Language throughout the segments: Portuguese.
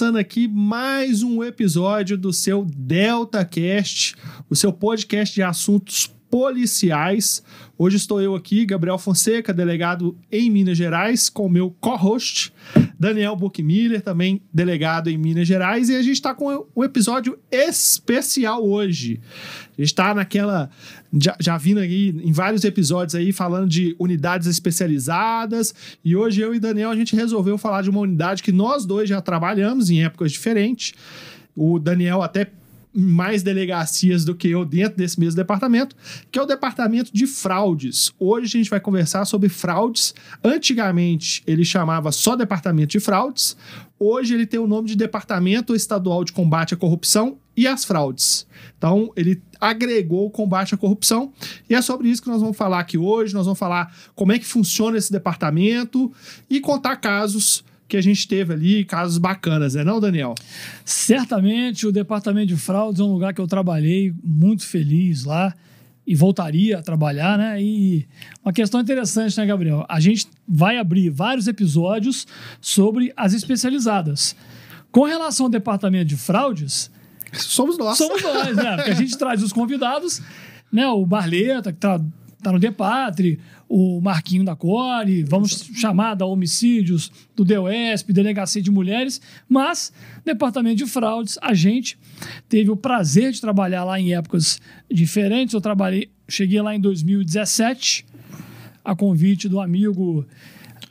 começando aqui mais um episódio do seu DeltaCast, o seu podcast de assuntos policiais. Hoje estou eu aqui, Gabriel Fonseca, delegado em Minas Gerais, com o meu co-host, Daniel Buchmiller, também delegado em Minas Gerais, e a gente está com um episódio especial hoje. A gente está naquela. Já, já vindo aí em vários episódios aí falando de unidades especializadas, e hoje eu e Daniel a gente resolveu falar de uma unidade que nós dois já trabalhamos em épocas diferentes. O Daniel até mais delegacias do que eu dentro desse mesmo departamento, que é o departamento de fraudes. Hoje a gente vai conversar sobre fraudes. Antigamente ele chamava só departamento de fraudes. Hoje ele tem o nome de Departamento Estadual de Combate à Corrupção e às Fraudes. Então ele agregou o combate à corrupção e é sobre isso que nós vamos falar aqui hoje. Nós vamos falar como é que funciona esse departamento e contar casos que a gente teve ali, casos bacanas, é não, Daniel? Certamente o departamento de fraudes é um lugar que eu trabalhei muito feliz lá e voltaria a trabalhar, né? E uma questão interessante, né, Gabriel? A gente vai abrir vários episódios sobre as especializadas. Com relação ao departamento de fraudes, somos nós. Somos nós, né? Porque a gente traz os convidados, né? O Barleta, que tá, tá no Depatre, o Marquinho da Core, vamos chamar da Homicídios, do DEUESP, Delegacia de Mulheres, mas Departamento de Fraudes, a gente teve o prazer de trabalhar lá em épocas diferentes. Eu trabalhei, cheguei lá em 2017, a convite do amigo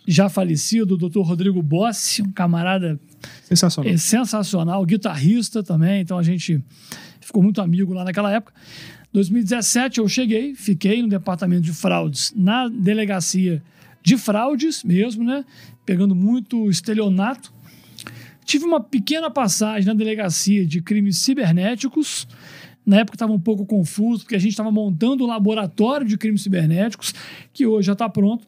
já falecido, o Dr. Rodrigo Bossi, um camarada sensacional. É, sensacional, guitarrista também, então a gente ficou muito amigo lá naquela época. 2017 eu cheguei, fiquei no departamento de fraudes, na delegacia de fraudes mesmo, né? Pegando muito estelionato. Tive uma pequena passagem na delegacia de crimes cibernéticos. Na época estava um pouco confuso, porque a gente estava montando um laboratório de crimes cibernéticos, que hoje já está pronto.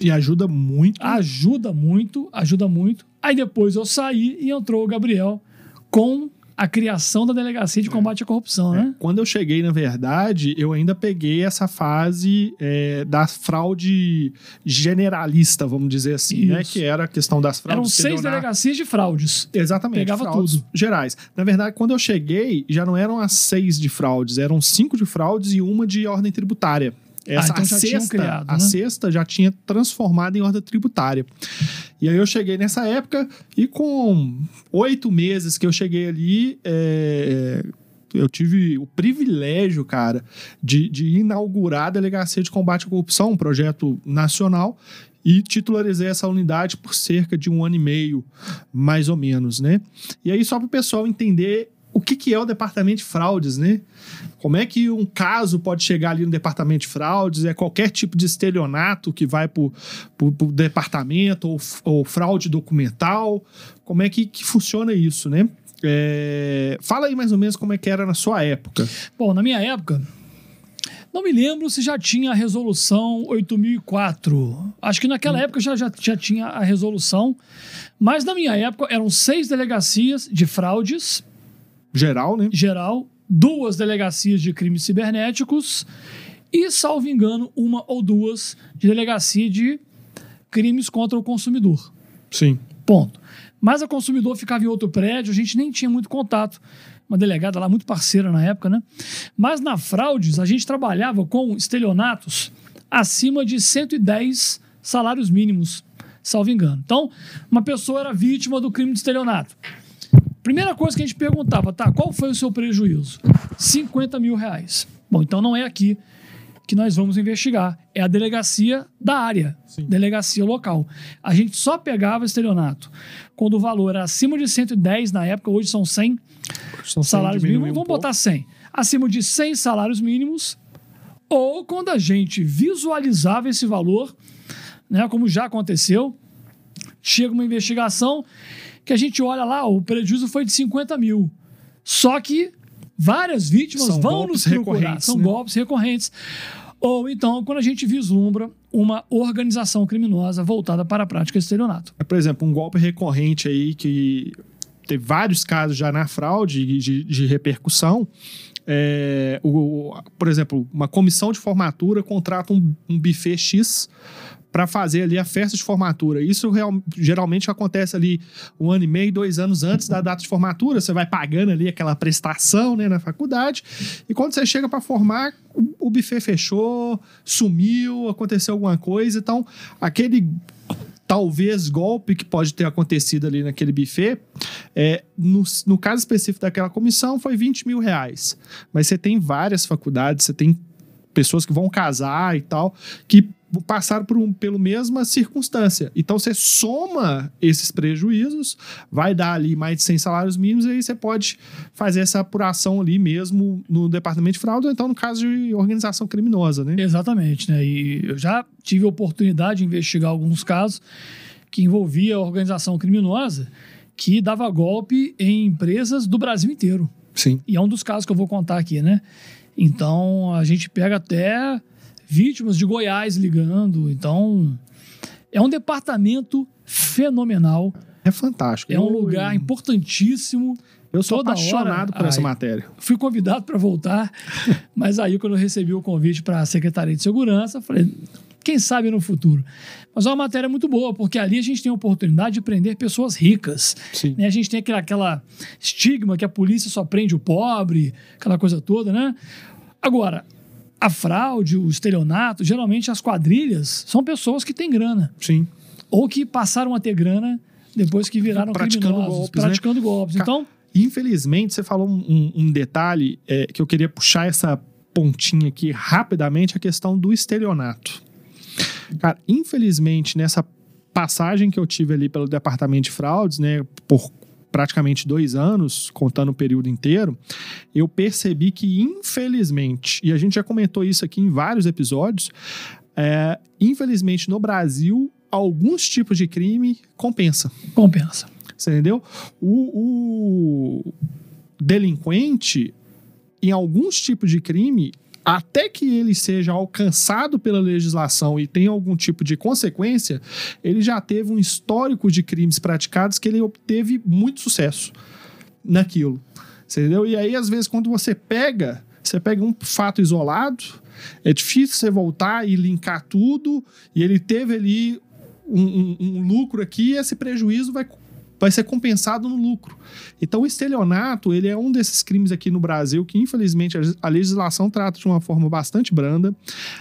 E ajuda muito. Ajuda muito, ajuda muito. Aí depois eu saí e entrou o Gabriel com a criação da Delegacia de Combate à Corrupção, é. né? Quando eu cheguei, na verdade, eu ainda peguei essa fase é, da fraude generalista, vamos dizer assim, né? Que era a questão das fraudes. Eram seis delegacias de fraudes. Exatamente. Pegava tudo. Gerais. Na verdade, quando eu cheguei, já não eram as seis de fraudes, eram cinco de fraudes e uma de ordem tributária. Essa, ah, então a, sexta, criado, a né? sexta já tinha transformado em ordem tributária. E aí eu cheguei nessa época e com oito meses que eu cheguei ali, é, eu tive o privilégio, cara, de, de inaugurar a Delegacia de Combate à Corrupção, um projeto nacional, e titularizei essa unidade por cerca de um ano e meio, mais ou menos, né? E aí, só para o pessoal entender o que, que é o departamento de fraudes, né? Como é que um caso pode chegar ali no departamento de fraudes? É qualquer tipo de estelionato que vai para o departamento ou, ou, fraude documental? Como é que, que funciona isso, né? É, fala aí mais ou menos como é que era na sua época. Bom, na minha época, não me lembro se já tinha a resolução 8004. Acho que naquela hum. época já, já, já tinha a resolução. Mas na minha época eram seis delegacias de fraudes Geral, né? Geral, duas delegacias de crimes cibernéticos e, salvo engano, uma ou duas de delegacia de crimes contra o consumidor. Sim. Ponto. Mas a consumidor ficava em outro prédio, a gente nem tinha muito contato. Uma delegada lá muito parceira na época, né? Mas na fraudes, a gente trabalhava com estelionatos acima de 110 salários mínimos, salvo engano. Então, uma pessoa era vítima do crime de estelionato. Primeira coisa que a gente perguntava, tá, qual foi o seu prejuízo? 50 mil reais. Bom, então não é aqui que nós vamos investigar. É a delegacia da área, Sim. delegacia local. A gente só pegava estelionato quando o valor era acima de 110 na época, hoje são 100 são salários mínimos. Um vamos botar 100. Acima de 100 salários mínimos, ou quando a gente visualizava esse valor, né, como já aconteceu, chega uma investigação que a gente olha lá, o prejuízo foi de 50 mil. Só que várias vítimas são vão nos procurar. São né? golpes recorrentes. Ou então, quando a gente vislumbra uma organização criminosa voltada para a prática de estelionato. Por exemplo, um golpe recorrente aí que teve vários casos já na fraude de, de repercussão. É, o, por exemplo, uma comissão de formatura contrata um, um buffet X para fazer ali a festa de formatura. Isso real, geralmente acontece ali um ano e meio, dois anos antes da data de formatura. Você vai pagando ali aquela prestação né, na faculdade. E quando você chega para formar, o, o buffet fechou, sumiu, aconteceu alguma coisa. Então, aquele talvez golpe que pode ter acontecido ali naquele buffet, é, no, no caso específico daquela comissão, foi 20 mil reais. Mas você tem várias faculdades, você tem pessoas que vão casar e tal, que passaram por um, pela mesma circunstância. Então você soma esses prejuízos, vai dar ali mais de 100 salários mínimos e aí você pode fazer essa apuração ali mesmo no departamento de fraude ou então no caso de organização criminosa, né? Exatamente, né? E eu já tive a oportunidade de investigar alguns casos que envolvia organização criminosa que dava golpe em empresas do Brasil inteiro. Sim. E é um dos casos que eu vou contar aqui, né? Então a gente pega até vítimas de Goiás ligando. Então é um departamento fenomenal. É fantástico. É um lugar importantíssimo. Eu sou Toda apaixonado hora- por essa Ai. matéria. Fui convidado para voltar, mas aí quando eu recebi o convite para a Secretaria de Segurança, falei, quem sabe no futuro. Mas é uma matéria muito boa, porque ali a gente tem a oportunidade de prender pessoas ricas. Sim. né? A gente tem aquela, aquela estigma que a polícia só prende o pobre, aquela coisa toda, né? Agora, a fraude, o estelionato, geralmente as quadrilhas são pessoas que têm grana Sim. ou que passaram a ter grana depois que viraram Praticando criminosos, golpes, né? praticando golpes. Ca- Então, Infelizmente, você falou um, um- um detalhe é, que eu queria puxar essa pontinha aqui rapidamente, a questão do estelionato. Cara, infelizmente, nessa passagem que eu tive ali pelo departamento de fraudes, né, por praticamente dois anos, contando o período inteiro, eu percebi que, infelizmente, e a gente já comentou isso aqui em vários episódios, é, infelizmente, no Brasil, alguns tipos de crime compensa. compensa. Você entendeu? O, o delinquente, em alguns tipos de crime, até que ele seja alcançado pela legislação e tenha algum tipo de consequência, ele já teve um histórico de crimes praticados que ele obteve muito sucesso naquilo. Entendeu? E aí, às vezes, quando você pega, você pega um fato isolado, é difícil você voltar e linkar tudo, e ele teve ali um, um- um lucro aqui, e esse prejuízo vai, vai ser compensado no lucro. Então, o estelionato, ele é um desses crimes aqui no Brasil que, infelizmente, a, legislação trata de uma forma bastante branda.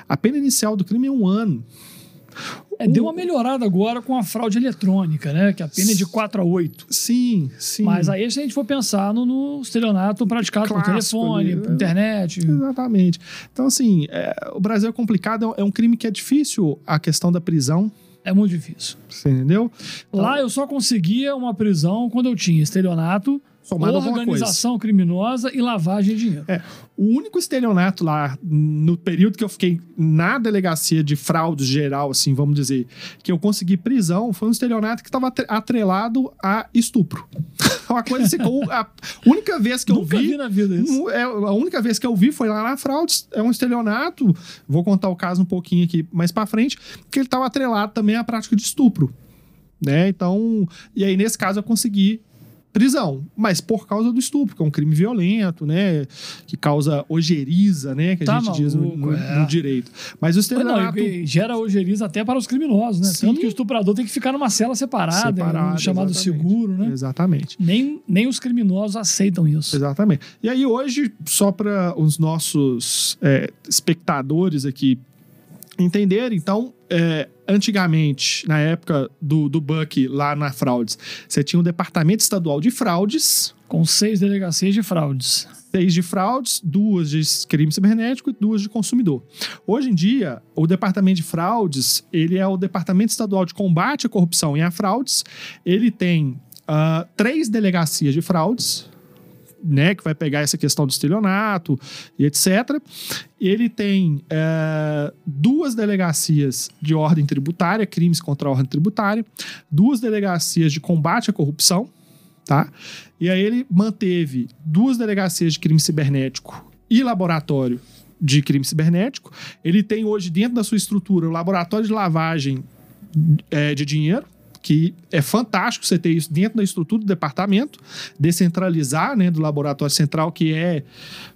A pena inicial do crime é um ano. É, deu uma melhorada agora com a fraude eletrônica, né? Que a pena é de 4 a 8. Sim, sim. Mas aí, se a gente for pensar no, no estelionato praticado por Clássico telefone, por né? internet. Exatamente. Então, assim, é, o Brasil é complicado, é um crime que é difícil a questão da prisão, É muito difícil. você entendeu? Lá eu só conseguia uma prisão quando eu tinha estelionato, Somado organização criminosa e lavagem de dinheiro. É, o único estelionato lá, no período que eu fiquei na delegacia de fraudes geral, assim, vamos dizer, que eu consegui prisão, foi um estelionato que estava atrelado a estupro. Uma coisa assim, a única vez que eu Nunca vi, vi. na vida isso. é, a única vez que eu vi foi lá na fraudes, é um estelionato. Vou contar o caso um pouquinho aqui mais pra frente, que ele estava atrelado também à prática de estupro, né? Então, e aí nesse caso eu consegui prisão, mas por causa do estupro, que é um crime violento, né, que causa ojeriza, né, que a Tá gente diz no, maluco, no- é. no direito. Mas o Não, estelionato e gera ojeriza até para os criminosos, né? Sim. Tanto que o estuprador tem que ficar numa cela separada, Separado, um chamado exatamente. seguro, né? Exatamente. Nem, nem os criminosos aceitam isso. Exatamente. E aí, hoje, só para os nossos é, espectadores aqui entenderem, então, é, antigamente, na época do, do Buck lá na Fraudes, você tinha um departamento estadual de fraudes, Com seis delegacias de fraudes. seis de fraudes, duas de crime cibernético e duas de consumidor. Hoje em dia, o departamento de fraudes, ele é o departamento estadual de combate à corrupção e a fraudes. Ele tem ah, três delegacias de fraudes, né, que vai pegar essa questão do estelionato e etc. Ele tem eh, duas delegacias de ordem tributária, crimes contra a ordem tributária, duas delegacias de combate à corrupção, tá? E aí ele manteve duas delegacias de crime cibernético e laboratório de crime cibernético. Ele tem hoje dentro da sua estrutura o laboratório de lavagem eh, de dinheiro, que é fantástico você ter isso dentro da estrutura do departamento, descentralizar, né, do laboratório central, que é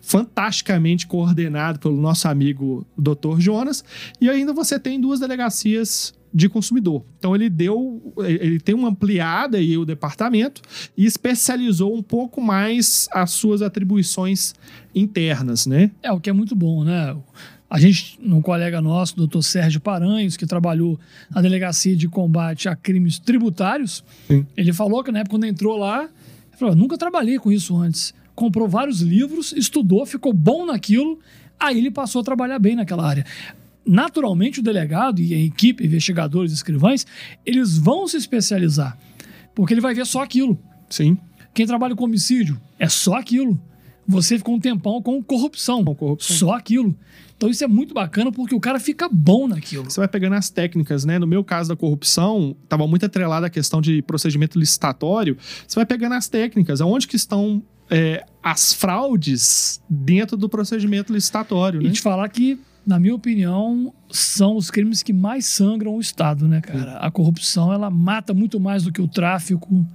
fantasticamente coordenado pelo nosso amigo Dr. Jonas, e ainda você tem duas delegacias de consumidor. Então ele deu, ele tem uma ampliada aí o departamento e especializou um pouco mais as suas atribuições internas, né? É, o que é muito bom, né? A gente, um colega nosso, doutor Sérgio Paranhos, que trabalhou na Delegacia de Combate a Crimes Tributários, Sim. ele falou que na época quando entrou lá, ele falou, nunca trabalhei com isso antes. Comprou vários livros, estudou, ficou bom naquilo, aí ele passou a trabalhar bem naquela área. Naturalmente, o delegado e a equipe, investigadores, escrivães, eles vão se especializar, porque ele vai ver só aquilo. Sim. Quem trabalha com homicídio é só aquilo. Você ficou um tempão com corrupção. Com corrupção. Só aquilo. Então isso é muito bacana porque o cara fica bom naquilo. Você vai pegando as técnicas, né? No meu caso da corrupção, estava muito atrelada a questão de procedimento licitatório. Você vai pegando as técnicas, aonde que estão é, as fraudes dentro do procedimento licitatório, E né? te falar que, na minha opinião, são os crimes que mais sangram o Estado, né, cara? A corrupção, ela mata muito mais do que o tráfico,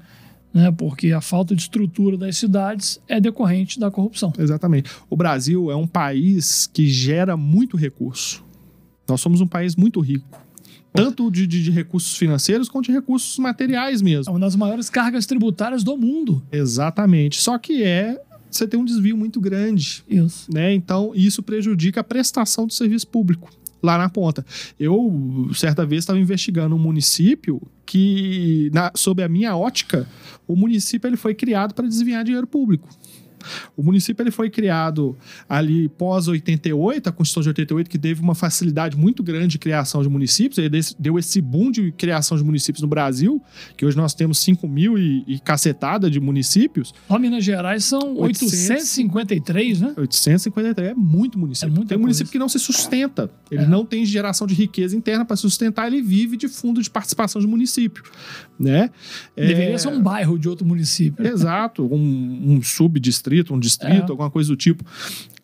né? Porque a falta de estrutura das cidades é decorrente da corrupção. Exatamente. O Brasil é um país que gera muito recurso. Nós somos um país muito rico. Tanto de, de- de recursos financeiros quanto de recursos materiais É mesmo. uma das maiores cargas tributárias do mundo. Exatamente. Só que é. Você tem um desvio muito grande. Isso. né? Então, isso prejudica a prestação do serviço público lá na ponta. Eu, certa vez, estava investigando um município que, na- sob a minha ótica, o município ele foi criado para desviar dinheiro público. O município ele foi criado ali pós 88, a Constituição de 88, que teve uma facilidade muito grande de criação de municípios, ele deu esse boom de criação de municípios no Brasil, que hoje nós temos 5 mil e, e cacetada de municípios. Só Minas Gerais são 853, né? 853 é muito município. É tem município coisa. que não se sustenta. Ele É. não tem geração de riqueza interna para sustentar, ele vive de fundo de participação de município. Né? Deveria É, ser um bairro de outro município. Exato, um, um subdistrito, um distrito, É. alguma coisa do tipo.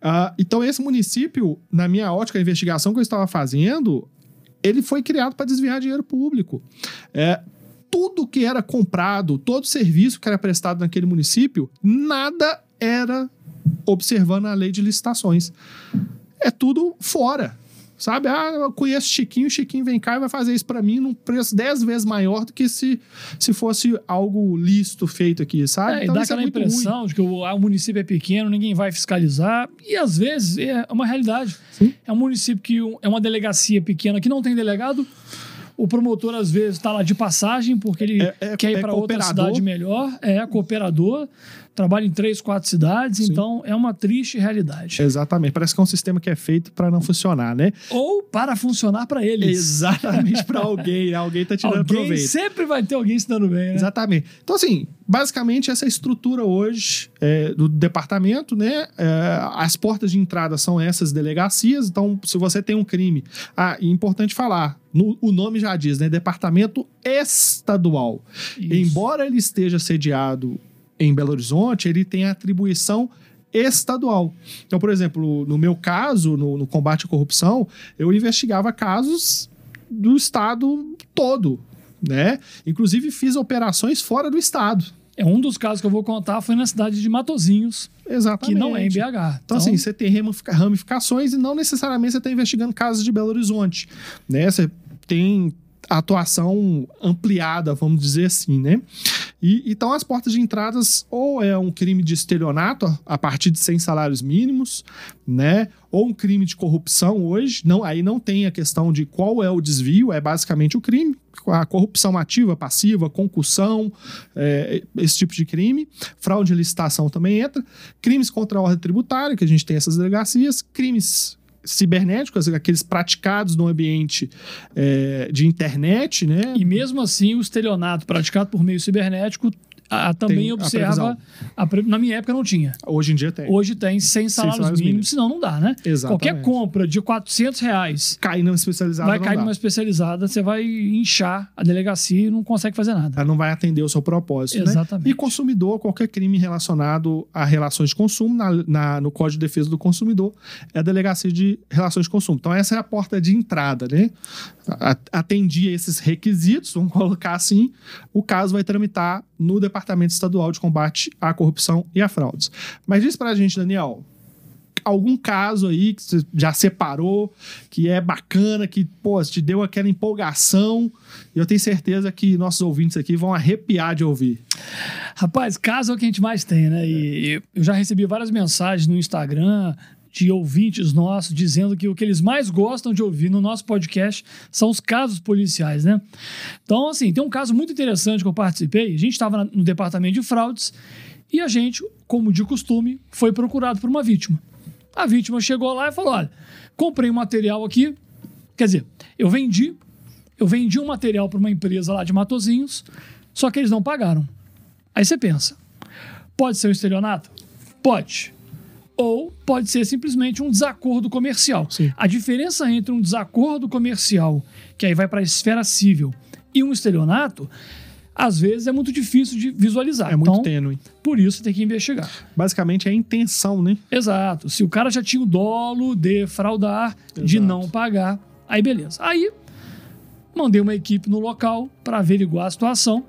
Ah, então, esse município, na minha ótica, a investigação que eu estava fazendo, ele foi criado para desviar dinheiro público. É, tudo que era comprado, todo serviço que era prestado naquele município, nada era observando a lei de licitações. É tudo fora. Sabe? Ah, eu conheço Chiquinho, Chiquinho vem cá e vai fazer isso para mim num preço 10 vezes maior do que se, se fosse algo lícito feito aqui, sabe? É, então e dá é aquela ruim. impressão de que o, ah, o município é pequeno, ninguém vai fiscalizar. E às vezes é uma realidade. Sim. É um município que é uma delegacia pequena que não tem delegado. O promotor, às vezes, está lá de passagem porque ele É- é- quer ir é para outra cidade melhor. É cooperador, trabalha em três, quatro cidades. Sim. Então, é uma triste realidade. Exatamente. Parece que é um sistema que é feito para não funcionar, né? Ou para funcionar para eles. Exatamente para alguém. né? Alguém tá tirando Alguém proveito. sempre vai ter alguém se dando bem, né? Exatamente. Então, assim, basicamente, essa estrutura hoje é, do departamento, né? é, as portas de entrada são essas delegacias. Então, se você tem um crime. Ah, e importante falar: no- o nome já diz, né? Departamento estadual. Isso. Embora ele esteja sediado em Belo Horizonte, ele tem atribuição estadual. Então, por exemplo, no meu caso, no, no combate à corrupção, eu investigava casos do estado todo, né? Inclusive fiz operações fora do estado. É um dos casos que eu vou contar foi na cidade de Matozinhos, Exatamente. que não é em BH. Então, assim, você tem ramifica- ramificações e não necessariamente você está investigando casos de Belo Horizonte, né? Você tem atuação ampliada, vamos dizer assim, né? E, então, as portas de entradas ou é um crime de estelionato a- partir de 100 salários mínimos, né? Ou um crime de corrupção hoje, não, aí não tem a questão de qual é o desvio, é basicamente o crime, a corrupção ativa, passiva, concussão, é, esse tipo de crime. Fraude de licitação também entra. Crimes contra a ordem tributária, que a gente tem essas delegacias. Crimes cibernéticos, aqueles praticados no ambiente é, de internet, né? E mesmo assim, o estelionato praticado por meio cibernético a- também Tem observa. a pre- na minha época não tinha. Hoje em dia tem. Hoje tem 100 salários, salários mínimos, mínimos. senão não dá, né? Exatamente. Qualquer compra de 400 reais Cair numa especializada vai cair dá. numa especializada, você vai inchar a delegacia e não consegue fazer nada. Ela não vai atender o seu propósito, né? Exatamente. E consumidor, qualquer crime relacionado a relações de consumo, na, na- no Código de Defesa do Consumidor, é a Delegacia de Relações de Consumo. Então, essa é a porta de entrada, né? Atendia esses requisitos, vamos colocar assim, o caso vai tramitar no Departamento Estadual de Combate à Corrupção e a Fraudes. Mas diz pra gente, Daniel, algum caso aí que você já separou, que é bacana, que, pô, te deu aquela empolgação, e eu tenho certeza que nossos ouvintes aqui vão arrepiar de ouvir. Rapaz, caso é o que a gente mais tem, né? E e eu já recebi várias mensagens no Instagram de ouvintes nossos dizendo que o que eles mais gostam de ouvir no nosso podcast são os casos policiais, né? Então, assim, tem um caso muito interessante que eu participei. A gente estava no departamento de fraudes e a gente, como de costume, foi procurado por uma vítima. A vítima chegou lá e falou: Olha, comprei um material aqui. Quer dizer, eu vendi, eu vendi um material para uma empresa lá de Matozinhos, só que eles não pagaram. Aí você pensa, pode ser um estelionato? Pode. Ou pode ser simplesmente um desacordo comercial. Sim. A diferença entre um desacordo comercial, que aí vai para a esfera civil, e um estelionato, às vezes é muito difícil de visualizar. É muito então, tênue. por isso tem que investigar. Basicamente é a intenção, né? Exato. Se o cara já tinha o dolo de fraudar, de Exato. não pagar, aí beleza. Aí mandei uma equipe no local para averiguar a situação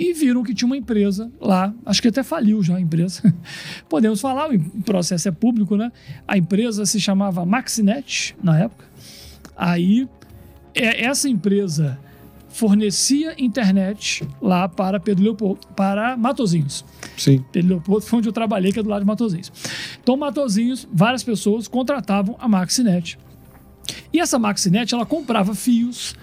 e viram que tinha uma empresa lá, acho que até faliu já a empresa. Podemos falar, o processo é público, né? A empresa se chamava Maxinet na época. Aí é- essa empresa fornecia internet lá para Pedro Leopoldo, para Matozinhos. Sim. Pedro Leopoldo foi onde eu trabalhei, que é do lado de Matozinhos. Então, Matozinhos, várias pessoas contratavam a Maxinet. E essa Maxinet, ela comprava fios,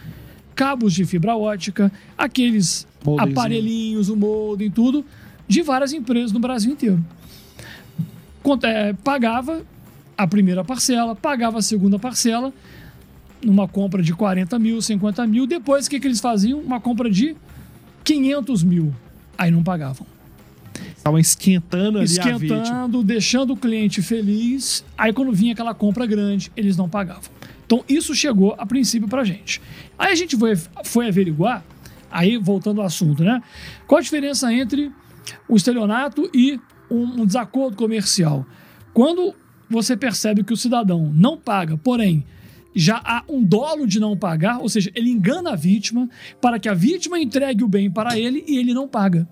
cabos de fibra ótica, aqueles Moldenzinho. aparelhinhos, o modem, tudo, de várias empresas no Brasil inteiro. É, pagava a primeira parcela, pagava a segunda parcela, numa compra de 40 mil, 50 mil. Depois, o que, que eles faziam? Uma compra de 500 mil. Aí não pagavam Estavam esquentando ali esquentando, deixando o cliente feliz. Aí quando vinha aquela compra grande, eles não pagavam. Então isso chegou a princípio pra gente. Aí a gente foi, foi averiguar, aí voltando ao assunto, né? Qual a diferença entre o estelionato e um, um desacordo comercial? Quando você percebe que o cidadão não paga, porém já há um dolo de não pagar, ou seja, ele engana a vítima para que a vítima entregue o bem para ele e ele não paga.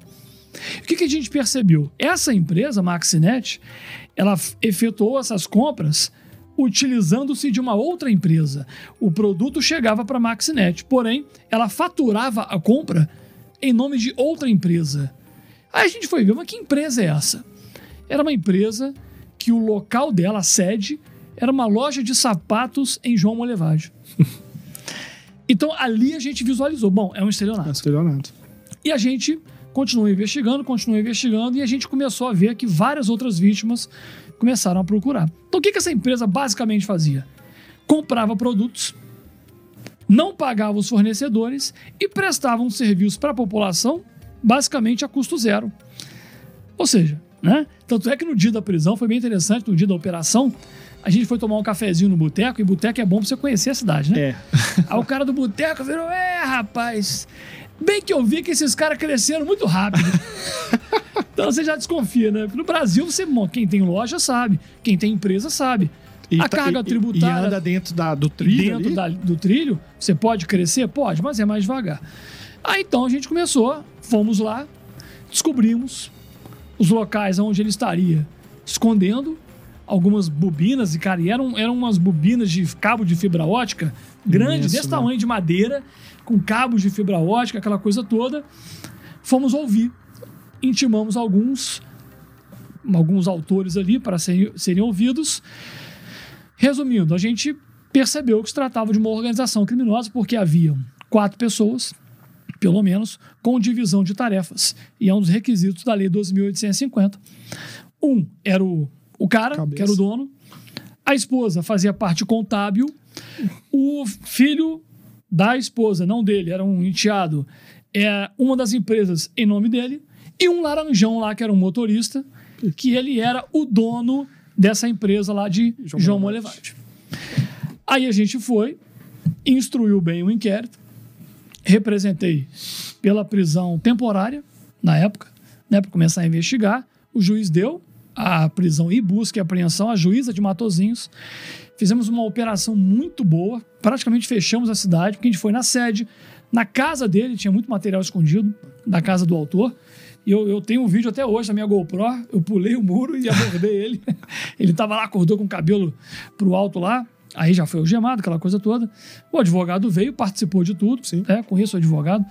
O que, que a gente percebeu? Essa empresa, Maxinet, ela efetuou essas compras utilizando-se de uma outra empresa. O produto chegava para a Maxinet, porém, ela faturava a compra em nome de outra empresa. Aí a gente foi ver, mas que empresa é essa? Era uma empresa que o local dela, a sede, era uma loja de sapatos em João Molevade. então ali a gente visualizou, bom, é um estelionato. É estelionato. E a gente continuou investigando, continuou investigando, e a gente começou a ver que várias outras vítimas começaram a procurar. Então, o que, que essa empresa basicamente fazia? Comprava produtos, não pagava os fornecedores e prestava um serviço para a população, basicamente a custo zero. Ou seja, né? Tanto é que no dia da prisão foi bem interessante, no dia da operação, a gente foi tomar um cafezinho no boteco, e boteco é bom pra você conhecer a cidade, né? É. Aí o cara do boteco virou, é, rapaz. Bem que eu vi que esses caras cresceram muito rápido. então você já desconfia, né? No Brasil, você, quem tem loja sabe, quem tem empresa sabe. E a tá- carga e- tributária E anda dentro da, do trilho dentro da- do trilho, você pode crescer? Pode, mas é mais devagar. Aí então a gente começou, fomos lá, descobrimos os locais onde ele estaria escondendo algumas bobinas, e cara, e eram, eram umas bobinas de cabo de fibra ótica grandes, desse né? tamanho de madeira, com cabos de fibra ótica, aquela coisa toda. Fomos ouvir, intimamos alguns alguns autores ali para serem, serem ouvidos. Resumindo, a gente percebeu que se tratava de uma organização criminosa porque haviam quatro pessoas, pelo menos, com divisão de tarefas. E é um dos requisitos da Lei 2.850. Um era o, o cara, Cabeça. que era o dono. A esposa fazia parte contábil. O filho da esposa, não dele, era um enteado, é uma das empresas em nome dele. E um laranjão lá, que era um motorista, que ele era o dono dessa empresa lá de João João Molevade. Aí a gente foi, instruiu bem o inquérito, representei pela prisão temporária, na época, né, para começar a investigar. O juiz deu a prisão e busca e apreensão, a juíza de Matozinhos. Fizemos uma operação muito boa, praticamente fechamos a cidade, porque a gente foi na sede, na casa dele, tinha muito material escondido, da casa do autor. E eu, eu tenho um vídeo até hoje na minha GoPro, eu pulei o muro e abordei ele. ele tava lá, acordou com o cabelo pro alto lá, aí já foi algemado, aquela coisa toda. O advogado veio, participou de tudo, Sim. né? conheço o advogado.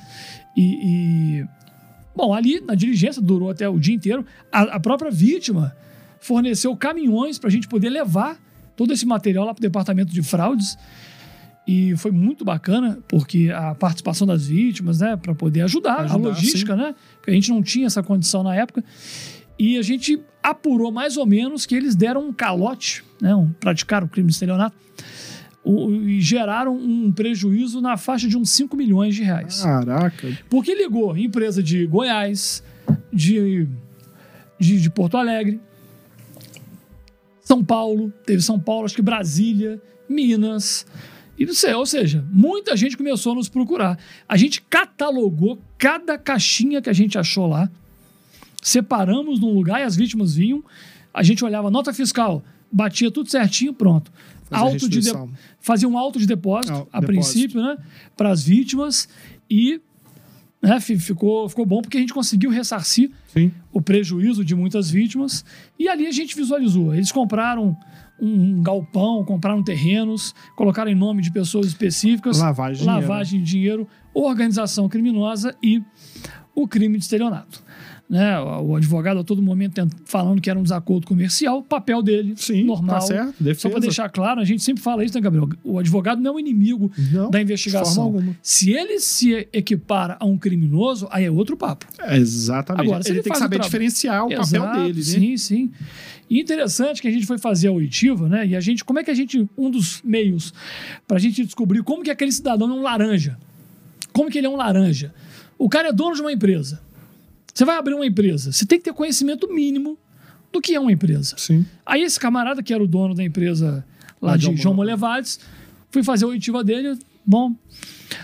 E, e- Bom, ali na diligência durou até o dia inteiro. A, a própria vítima forneceu caminhões para a gente poder levar todo esse material lá para o departamento de fraudes. E foi muito bacana, porque a participação das vítimas, né, para poder ajudar, a Ajudar, logística, né? Porque a gente não tinha essa condição na época. E a gente apurou mais ou menos que eles deram um calote, né, um, praticaram o crime de estelionato, e geraram um prejuízo na faixa de uns 5 milhões de reais. Caraca. Porque ligou empresa de Goiás, de, de, de Porto Alegre, São Paulo, teve São Paulo, acho que Brasília, Minas. E não sei, ou seja, muita gente começou a nos procurar. A gente catalogou cada caixinha que a gente achou lá, separamos num lugar e as vítimas vinham. A gente olhava nota fiscal, batia tudo certinho, pronto. Fazer a Auto de de- fazia um auto de depósito, a depósito. princípio, né, para as vítimas e né, fi- ficou, ficou bom porque a gente conseguiu ressarcir Sim. o prejuízo de muitas vítimas. E ali a gente visualizou. Eles compraram um galpão, compraram terrenos, colocaram em nome de pessoas específicas. Lavagem de dinheiro. lavagem de dinheiro, organização criminosa e o crime de estelionato. Né? O advogado a todo momento falando que era um desacordo comercial, papel dele, Sim, normal. tá certo. Só Defesa. para deixar claro, a gente sempre fala isso, né, Gabriel? O advogado não é o inimigo Não, da investigação. Se ele se equipara a um criminoso, aí é outro papo. É, exatamente. Agora, ele ele tem que o saber diferenciar o Exato, papel dele, né? Sim, sim. E interessante que a gente foi fazer a oitiva, né? E a gente, como é que a gente, um dos meios para a gente descobrir como que aquele cidadão é um laranja? Como que ele é um laranja? O cara é dono de uma empresa. Você vai abrir uma empresa, você tem que ter conhecimento mínimo do que é uma empresa. Sim. Aí esse camarada que era o dono da empresa lá de João. Molevades, fui fazer a oitiva dele. Bom,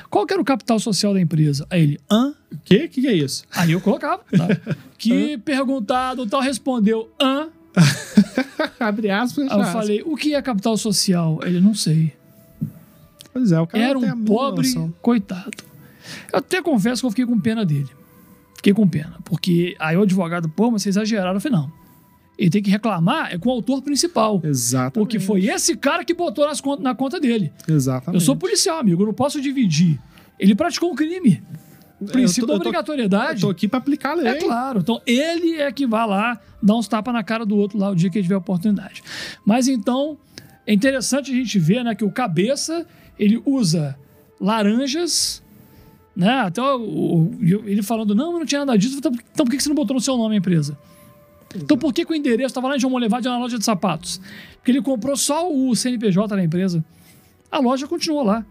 qual que era o capital social da empresa? Aí ele, hã? O que? que que é isso? Aí eu colocava. tá? Que perguntado, tal, respondeu, hã? Abre aspas. Eu falei, o que é capital social? Ele, não sei. Pois é, o cara Era um pobre noção. coitado. Eu até confesso que eu fiquei com pena dele. Fiquei com pena. Porque aí o advogado, pô, mas vocês exageraram. Eu falei, não. Ele tem que reclamar é com o autor principal. Exatamente. Porque foi esse cara que botou nas contas- na conta dele. Exatamente. Eu sou policial, amigo. Eu não posso dividir. Ele praticou um crime. O princípio da obrigatoriedade. Eu tô aqui pra aplicar a lei. É claro. Então, ele é que vai lá dar uns tapas na cara do outro lá o dia que ele tiver oportunidade. Mas então, é interessante a gente ver né, que o cabeça ele usa laranjas. Né? Até o- o- ele falando, não, mas não tinha nada disso. Então, então por que você não botou no seu nome a empresa? Então por que, que o endereço estava lá em João Molevade na loja de sapatos? Porque ele comprou só o CNPJ da empresa. A loja continuou lá.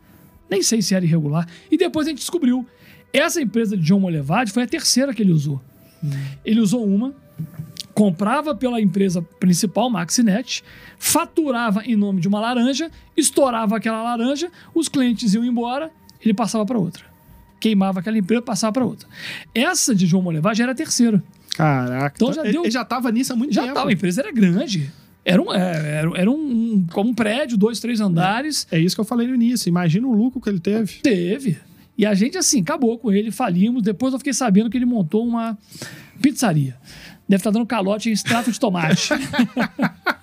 Nem sei se era irregular. E depois a gente descobriu. Essa empresa de John Molevade foi a terceira que ele usou. Ele usou uma, comprava pela empresa principal, Maxinet, faturava em nome de uma laranja, estourava aquela laranja, os clientes iam embora, ele passava para outra. Queimava aquela empresa, passava para outra. Essa de João Molevade era a terceira. Caraca. Então já deu- ele já tava nisso há muito Já tempo. estava, a empresa era grande. Era um, é, era, era um, como um prédio, dois, três andares. É isso que eu falei no início. Imagina o lucro que ele teve. Teve. E a gente, assim, acabou com ele, falimos. Depois eu fiquei sabendo que ele montou uma pizzaria. Deve estar dando calote em extrato de tomate.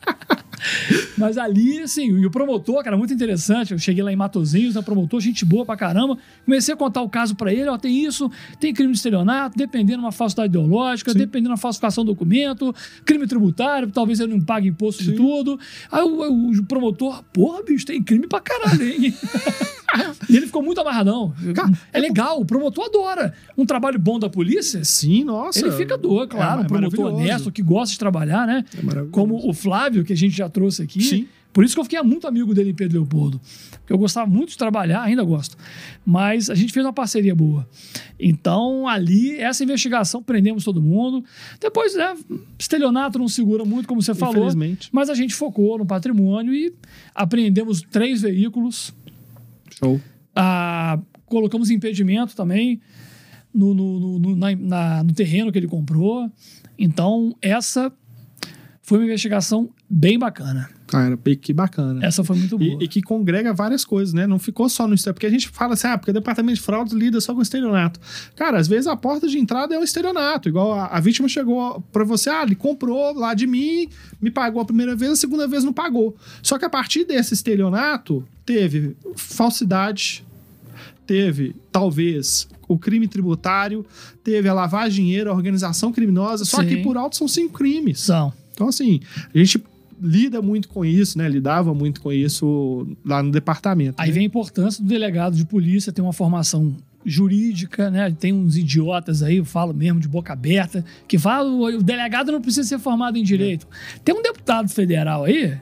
Mas ali, assim, e o promotor, cara, muito interessante. Eu cheguei lá em Matozinhos, né, promotor, gente boa pra caramba. Comecei a contar o caso pra ele: ó, tem isso, tem crime de estelionato, dependendo de uma falsidade ideológica, Sim. dependendo de uma falsificação do documento, crime tributário, talvez ele não pague imposto de Sim. tudo. Aí o, o promotor, porra, bicho, tem crime pra caralho, hein? e ele ficou muito amarradão. Cara, é legal, o promotor adora. Um trabalho bom da polícia. Sim, nossa. Ele fica doido, claro, É- um é promotor maravilhoso. honesto que gosta de trabalhar, né? É. Como o Flávio, que a gente já trouxe aqui. Sim. Por isso que eu fiquei muito amigo dele em Pedro Leopoldo. Porque eu gostava muito de trabalhar, ainda gosto. Mas a gente fez uma parceria boa. Então, ali, essa investigação, prendemos todo mundo. Depois, né, estelionato não segura muito, como você falou. Infelizmente. Mas a gente focou no patrimônio e apreendemos três veículos. Show. Ah, colocamos impedimento também no, no, no, no, na- na- no terreno que ele comprou. Então, essa foi uma investigação bem bacana. Cara, que bacana. Essa foi muito boa. E, e que congrega várias coisas, né? Não ficou só no estelionato. Porque a gente fala assim, ah, porque o departamento de fraudes lida só com estelionato. Cara, às vezes a porta de entrada é um estelionato. Igual a, a vítima chegou pra você, ah, ele comprou lá de mim, me pagou a primeira vez, a segunda vez não pagou. Só que a partir desse estelionato, teve falsidade, teve, talvez, o crime tributário, teve a lavagem de dinheiro, a organização criminosa. Só Sim. que por alto são cinco crimes. São. Então, assim, a gente lida muito com isso, né? Lidava muito com isso lá no departamento. Aí né? vem a importância do delegado de polícia ter uma formação jurídica, né? Tem uns idiotas aí, eu falo mesmo de boca aberta, que falam o delegado não precisa ser formado em direito. Tem um deputado federal aí,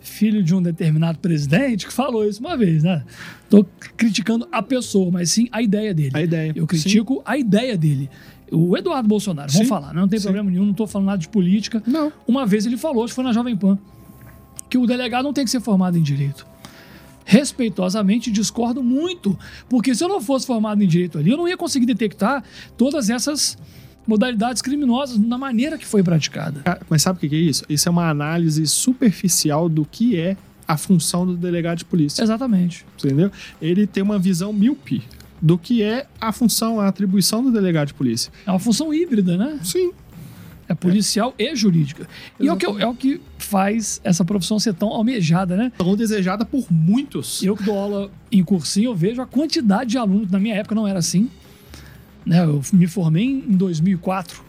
filho de um determinado presidente, que falou isso uma vez, né? Tô criticando a pessoa, mas sim a ideia dele. A ideia. Eu critico a ideia dele. O Eduardo Bolsonaro, vamos Sim. falar, né? não tem Sim. problema nenhum, não tô falando nada de política. Não. Uma vez ele falou, acho que foi na Jovem Pan, que o delegado não tem que ser formado em direito. Respeitosamente discordo muito, porque se eu não fosse formado em direito ali, eu não ia conseguir detectar todas essas modalidades criminosas na maneira que foi praticada. Cara, Mas sabe o que que é isso? Isso é uma análise superficial do que é a função do delegado de polícia. Exatamente. Entendeu? Ele tem uma visão míope do que é a função, a atribuição do delegado de polícia. É uma função híbrida, né? Sim. É policial e jurídica. E é o, que, é o que faz essa profissão ser tão almejada, né? Tão desejada por muitos. Eu que dou aula em cursinho, eu vejo a quantidade de alunos. Na minha época não era assim. Né? Eu me formei em 2004,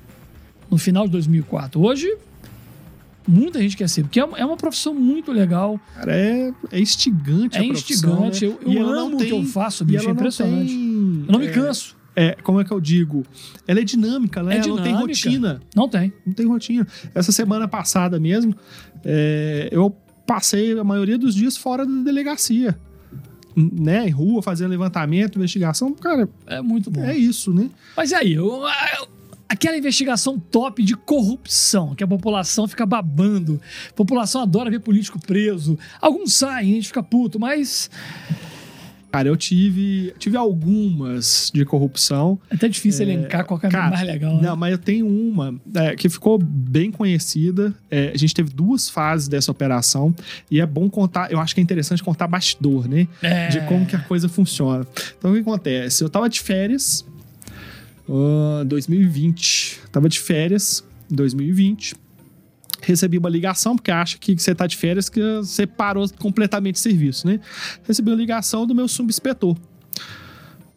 no final de 2004. Hoje, muita gente quer ser, porque é uma, é uma profissão muito legal, Cara, é, é instigante é instigante. né? Eu, eu amo o que eu tem- faço, bicho, é impressionante. Não tem, eu não me é, canso. É, como é que eu digo? Ela é dinâmica, né? É ela não tem dinâmica. rotina. Não tem. Não tem rotina. Essa semana passada mesmo, é, eu passei a maioria dos dias fora da delegacia. Né, em rua, fazendo levantamento, investigação. Cara, É muito bom. é isso, né? Mas e aí, eu- aquela investigação top de corrupção, que a população fica babando. A população adora ver político preso. Alguns saem, a gente fica puto, mas Cara, eu tive, tive algumas de corrupção. é até difícil elencar qual é a Cara, mais legal. né? Não, mas eu tenho uma é, que ficou bem conhecida. É, a gente teve duas fases dessa operação e é bom contar. Eu acho que é interessante contar bastidor, né? É. De como que a coisa funciona. Então, o que acontece? Eu tava de férias, ah, 2020. Tava de férias, 2020. Recebi uma ligação, porque acha que você tá de férias, que você parou completamente o serviço, né? Recebi uma ligação do meu subinspetor.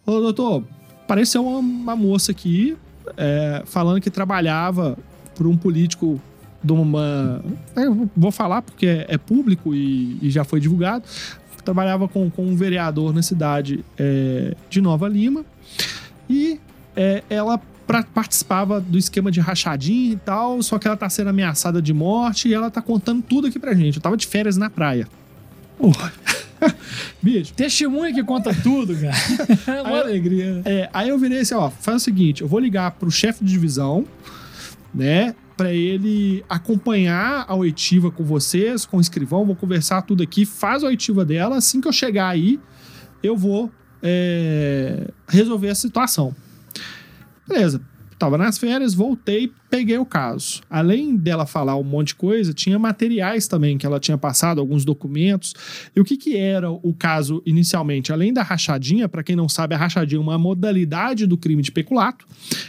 Ô, doutor, apareceu uma, uma moça aqui é, falando que trabalhava por um político de uma. eu vou falar porque é, é público e, e já foi divulgado. Trabalhava com, com um vereador na cidade é, de Nova Lima e é, ela pra- participava do esquema de rachadinha e tal, só que ela tá sendo ameaçada de morte e ela tá contando tudo aqui pra gente. Eu tava de férias na praia. Porra. Bicho, Testemunha que conta tudo, cara. É uma Aí alegria. né? É, aí eu virei assim, ó, faz o seguinte, eu vou ligar pro chefe de divisão, né, Pra ele acompanhar a oitiva com vocês, com o escrivão, vou conversar tudo aqui, faz a oitiva dela, assim que eu chegar aí, eu vou é, resolver a situação. Beleza. Tava nas férias, voltei, peguei o caso. Além dela falar um monte de coisa, tinha materiais também que ela tinha passado, alguns documentos. E o que, que era o caso inicialmente? Além da rachadinha, para quem não sabe, a rachadinha é uma modalidade do crime de peculato,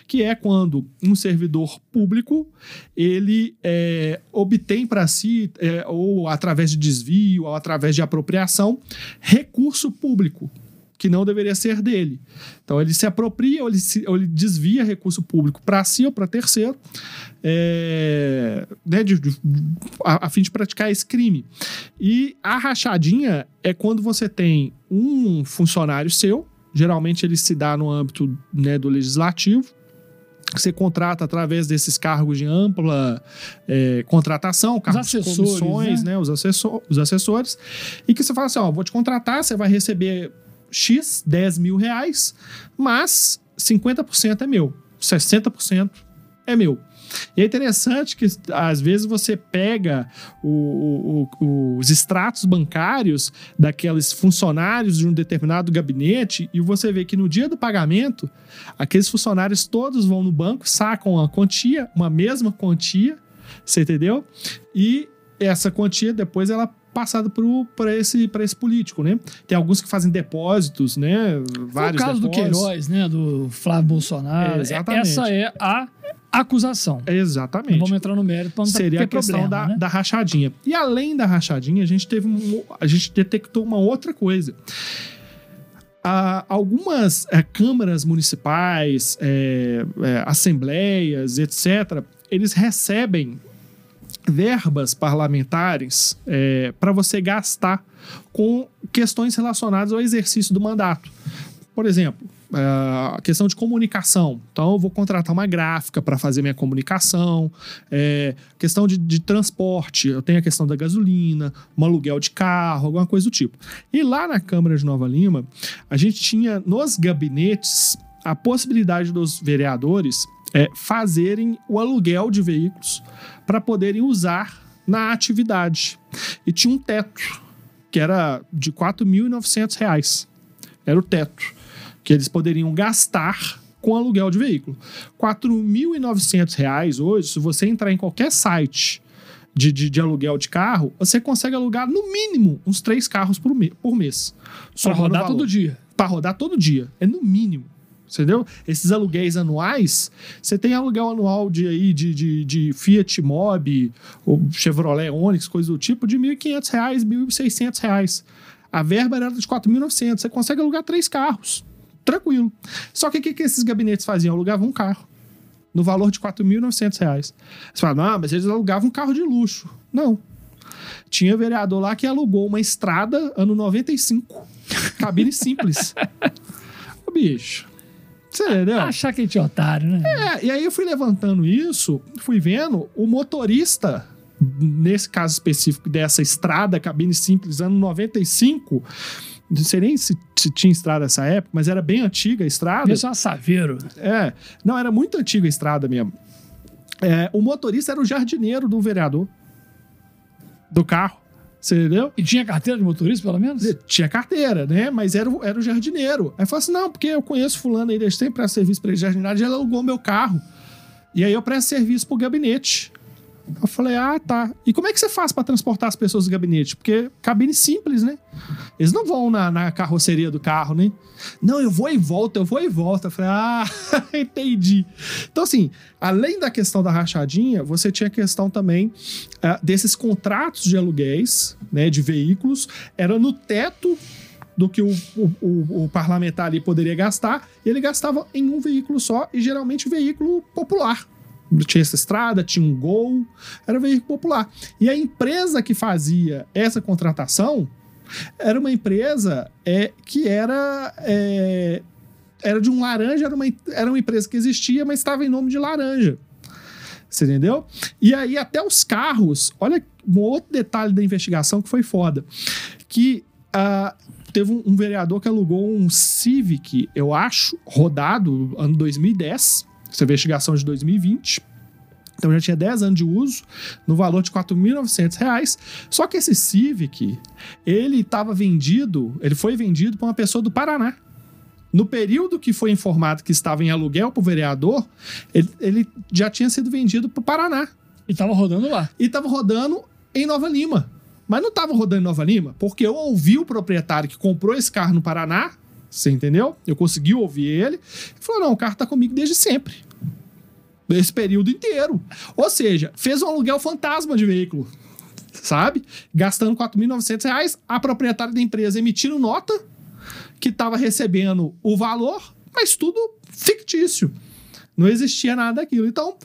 que é quando um servidor público ele é, obtém para si, é, ou através de desvio, ou através de apropriação, recurso público que não deveria ser dele. Então ele se apropria ou ele, se- ou ele desvia recurso público para si ou para terceiro, é, né, de- de- a, a fim de praticar esse crime. E a rachadinha é quando você tem um funcionário seu, geralmente ele se dá no âmbito né, do legislativo, você contrata através desses cargos de ampla é, contratação, cargos de assessores, comissões, né? né? Os, assessor, os assessores, e que você fala assim: ó, vou te contratar, você vai receber X, 10 mil reais, mas 50% é meu, 60% é meu. E é interessante que às vezes você pega o- o- os extratos bancários daqueles funcionários de um determinado gabinete e você vê que no dia do pagamento, aqueles funcionários todos vão no banco, sacam uma quantia, uma mesma quantia, você entendeu? E essa quantia depois ela passada para esse, pra esse político, né? Tem alguns que fazem depósitos, né? Foi o Vários caso do depósitos. Queiroz, né? Do Flávio Bolsonaro. É, exatamente. Essa é a acusação. Exatamente. Não vamos entrar no mérito para não seria a questão problema, da, né? da rachadinha. E além da rachadinha, a gente teve um- a gente detectou uma outra coisa. Ah, algumas eh, câmaras municipais, eh, eh, assembleias, etc., eles recebem verbas parlamentares para você gastar com questões relacionadas ao exercício do mandato. Por exemplo, a questão de comunicação. Então, eu vou contratar uma gráfica para fazer minha comunicação. É, questão de, de transporte. Eu tenho a questão da gasolina, um aluguel de carro, alguma coisa do tipo. E lá na Câmara de Nova Lima, a gente tinha nos gabinetes a possibilidade dos vereadores é, fazerem o aluguel de veículos para poderem usar na atividade. E tinha um teto, que era de 4.900 reais. Era o teto que eles poderiam gastar com aluguel de veículo. 4.900 reais hoje, se você entrar em qualquer site de, de, de aluguel de carro, você consegue alugar no mínimo uns três carros por, me- por mês. Somando o rodar todo dia. Para rodar todo dia. É no mínimo. Entendeu? Esses aluguéis anuais, você tem aluguel anual de, aí, de, de, de Fiat Mobi, ou Chevrolet Onix, coisa do tipo, de 1.500 reais, 1.600 reais. A verba era de R$ 4.900. Você consegue alugar três carros. Tranquilo. Só que o que, que esses gabinetes faziam? Alugavam um carro. No valor de 4.900 reais. Você fala, não, mas eles alugavam um carro de luxo. Não. Tinha vereador lá que alugou uma estrada ano 95. Cabine simples. Ô, bicho. Você entendeu? Achar que a gente é otário, né? É, e aí eu fui levantando isso, fui vendo o motorista, nesse caso específico dessa estrada, cabine simples, ano 95. Não sei nem se, se tinha estrada nessa época, mas era bem antiga a estrada. Isso é uma saveiro. É, não, era muito antiga a estrada mesmo. É, o motorista era o jardineiro do vereador. Do carro. Você entendeu? E tinha carteira de motorista, pelo menos? Tinha carteira, né? Mas era, o- era o jardineiro. Aí falou assim: não, porque eu conheço fulano aí, desde sempre presto serviço pra ele de jardinagem, ele alugou meu carro. E aí eu presto serviço pro gabinete. Eu falei, ah, tá. E como é que você faz pra transportar as pessoas do gabinete? Porque cabine simples, né? Eles não vão na, na carroceria do carro, né? Não, eu vou e volto, eu vou e volto. Eu falei, ah, entendi. Então, assim, além da questão da rachadinha, você tinha a questão também ah, desses contratos de aluguéis, né, de veículos, era no teto do que o, o, o- parlamentar ali poderia gastar, ele gastava em um veículo só, e geralmente veículo popular. Tinha essa estrada, tinha um gol, era veículo popular. E a empresa que fazia essa contratação era uma empresa é, que era, é, era de um laranja, era uma, era uma empresa que existia, mas estava em nome de laranja. Você entendeu? E aí, até os carros, olha um outro detalhe da investigação que foi foda. Que ah, teve um, um vereador que alugou um Civic, eu acho, rodado, ano 2010. Essa investigação de 2020. Então já tinha 10 anos de uso, no valor de 4.900 reais. Só que esse Civic, ele estava vendido, ele foi vendido para uma pessoa do Paraná. No período que foi informado que estava em aluguel para o vereador, ele, ele já tinha sido vendido para o Paraná. E tava rodando lá. E estava rodando em Nova Lima. Mas não estava rodando em Nova Lima, porque eu ouvi o proprietário que comprou esse carro no Paraná, você entendeu? Eu consegui ouvir ele. Ele falou: não, o carro tá comigo desde sempre. Esse período inteiro. Ou seja, fez um aluguel fantasma de veículo. Sabe? Gastando 4.900 reais, a proprietária da empresa emitindo nota que estava recebendo o valor, mas tudo fictício. Não existia nada daquilo. Então,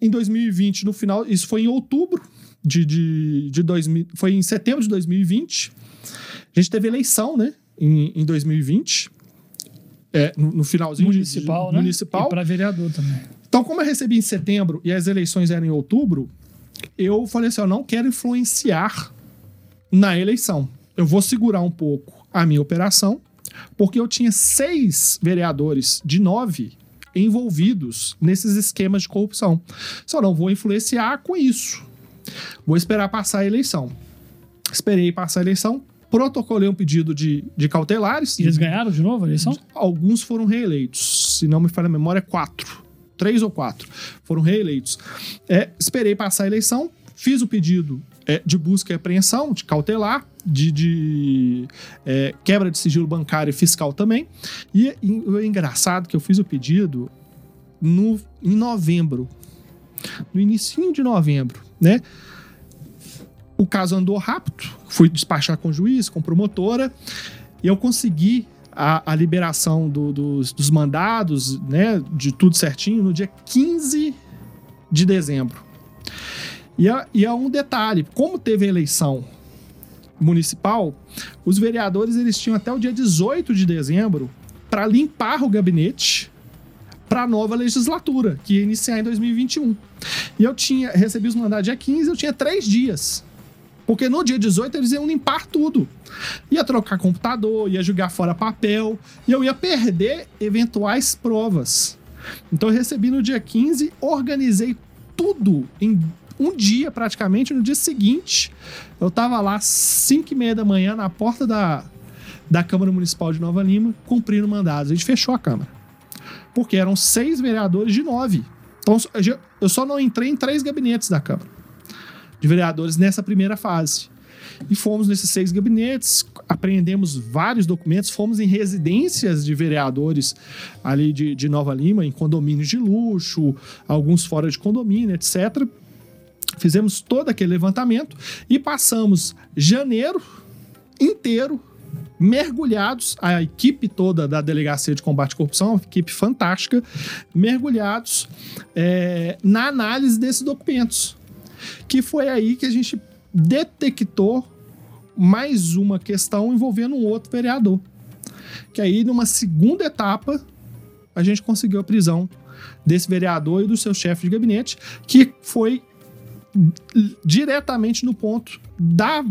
em 2020, no final, isso foi em outubro de, de, de 2000, foi em setembro de 2020. A gente teve eleição, né? Em, em 2020. É, no, no finalzinho de- Municipal, de, né? municipal. E pra vereador também. Então, como eu recebi em setembro e as eleições eram em outubro, eu falei assim: eu não quero influenciar na eleição. Eu vou segurar um pouco a minha operação, porque eu tinha seis vereadores de nove envolvidos nesses esquemas de corrupção. Só não vou influenciar com isso. Vou esperar passar a eleição. Esperei passar a eleição, protocolei um pedido de, de cautelares. E eles ganharam de novo a eleição? Alguns foram reeleitos. Se não me falha a memória, quatro. Três ou quatro foram reeleitos. É, esperei passar a eleição, fiz o pedido é, de busca e apreensão, de cautelar, de, de é, quebra de sigilo bancário e fiscal também. E, e o engraçado é que eu fiz o pedido no, em novembro, no início de novembro, né? O caso andou rápido, fui despachar com o juiz, com promotora, e eu consegui a, a liberação do, dos, dos mandados, né, de tudo certinho, no dia 15 de dezembro. E e há um detalhe: como teve a eleição municipal, os vereadores eles tinham até o dia 18 de dezembro para limpar o gabinete para a nova legislatura, que ia iniciar em 2021. E eu tinha recebi os mandados dia 15, eu tinha três dias porque no dia 18 eles iam limpar tudo. Ia trocar computador, ia jogar fora papel, e eu ia perder eventuais provas. Então eu recebi no dia 15, organizei tudo em um dia praticamente. No dia seguinte, eu tava lá, 5 e meia da manhã, na porta da, da Câmara Municipal de Nova Lima, cumprindo mandados. A gente fechou a Câmara. Porque eram seis vereadores de nove. Então eu só não entrei em três gabinetes da Câmara de vereadores nessa primeira fase. E fomos nesses seis gabinetes, apreendemos vários documentos, fomos em residências de vereadores ali de, de Nova Lima, em condomínios de luxo, alguns fora de condomínio, etc. Fizemos todo aquele levantamento e passamos janeiro inteiro mergulhados, a equipe toda da Delegacia de Combate à Corrupção, uma equipe fantástica, mergulhados é, na análise desses documentos que foi aí que a gente detectou mais uma questão envolvendo um outro vereador. Que aí, numa segunda etapa, a gente conseguiu a prisão desse vereador e do seu chefe de gabinete, que foi diretamente no ponto da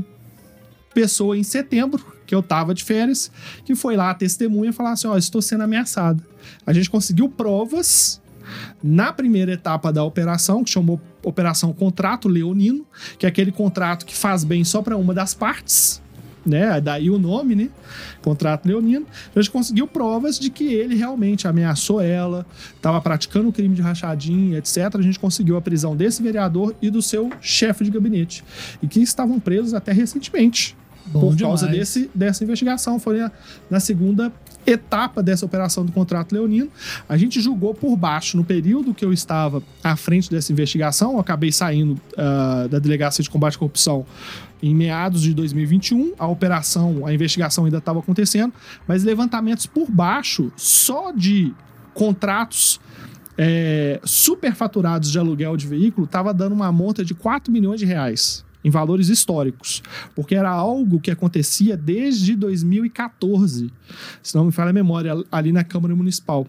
pessoa em setembro, que eu tava de férias, que foi lá a testemunha falar assim: Ó, oh, estou sendo ameaçada. A gente conseguiu provas na primeira etapa da operação, que chamou Operação Contrato Leonino, que é aquele contrato que faz bem só para uma das partes, né? Daí o nome, né? Contrato Leonino. A gente conseguiu provas de que ele realmente ameaçou ela, estava praticando o crime de rachadinha, etc. A gente conseguiu a prisão desse vereador e do seu chefe de gabinete, e que estavam presos até recentemente. Bom por demais. causa desse, dessa investigação. Foi na, na segunda etapa dessa operação do contrato leonino. A gente julgou por baixo no período que eu estava à frente dessa investigação. Eu acabei saindo uh, da Delegacia de Combate à Corrupção em meados de 2021. A operação, a investigação ainda estava acontecendo, mas levantamentos por baixo só de contratos é, superfaturados de aluguel de veículo estava dando uma monta de 4 milhões de reais em valores históricos, porque era algo que acontecia desde 2014, se não me falha a memória, ali na Câmara Municipal.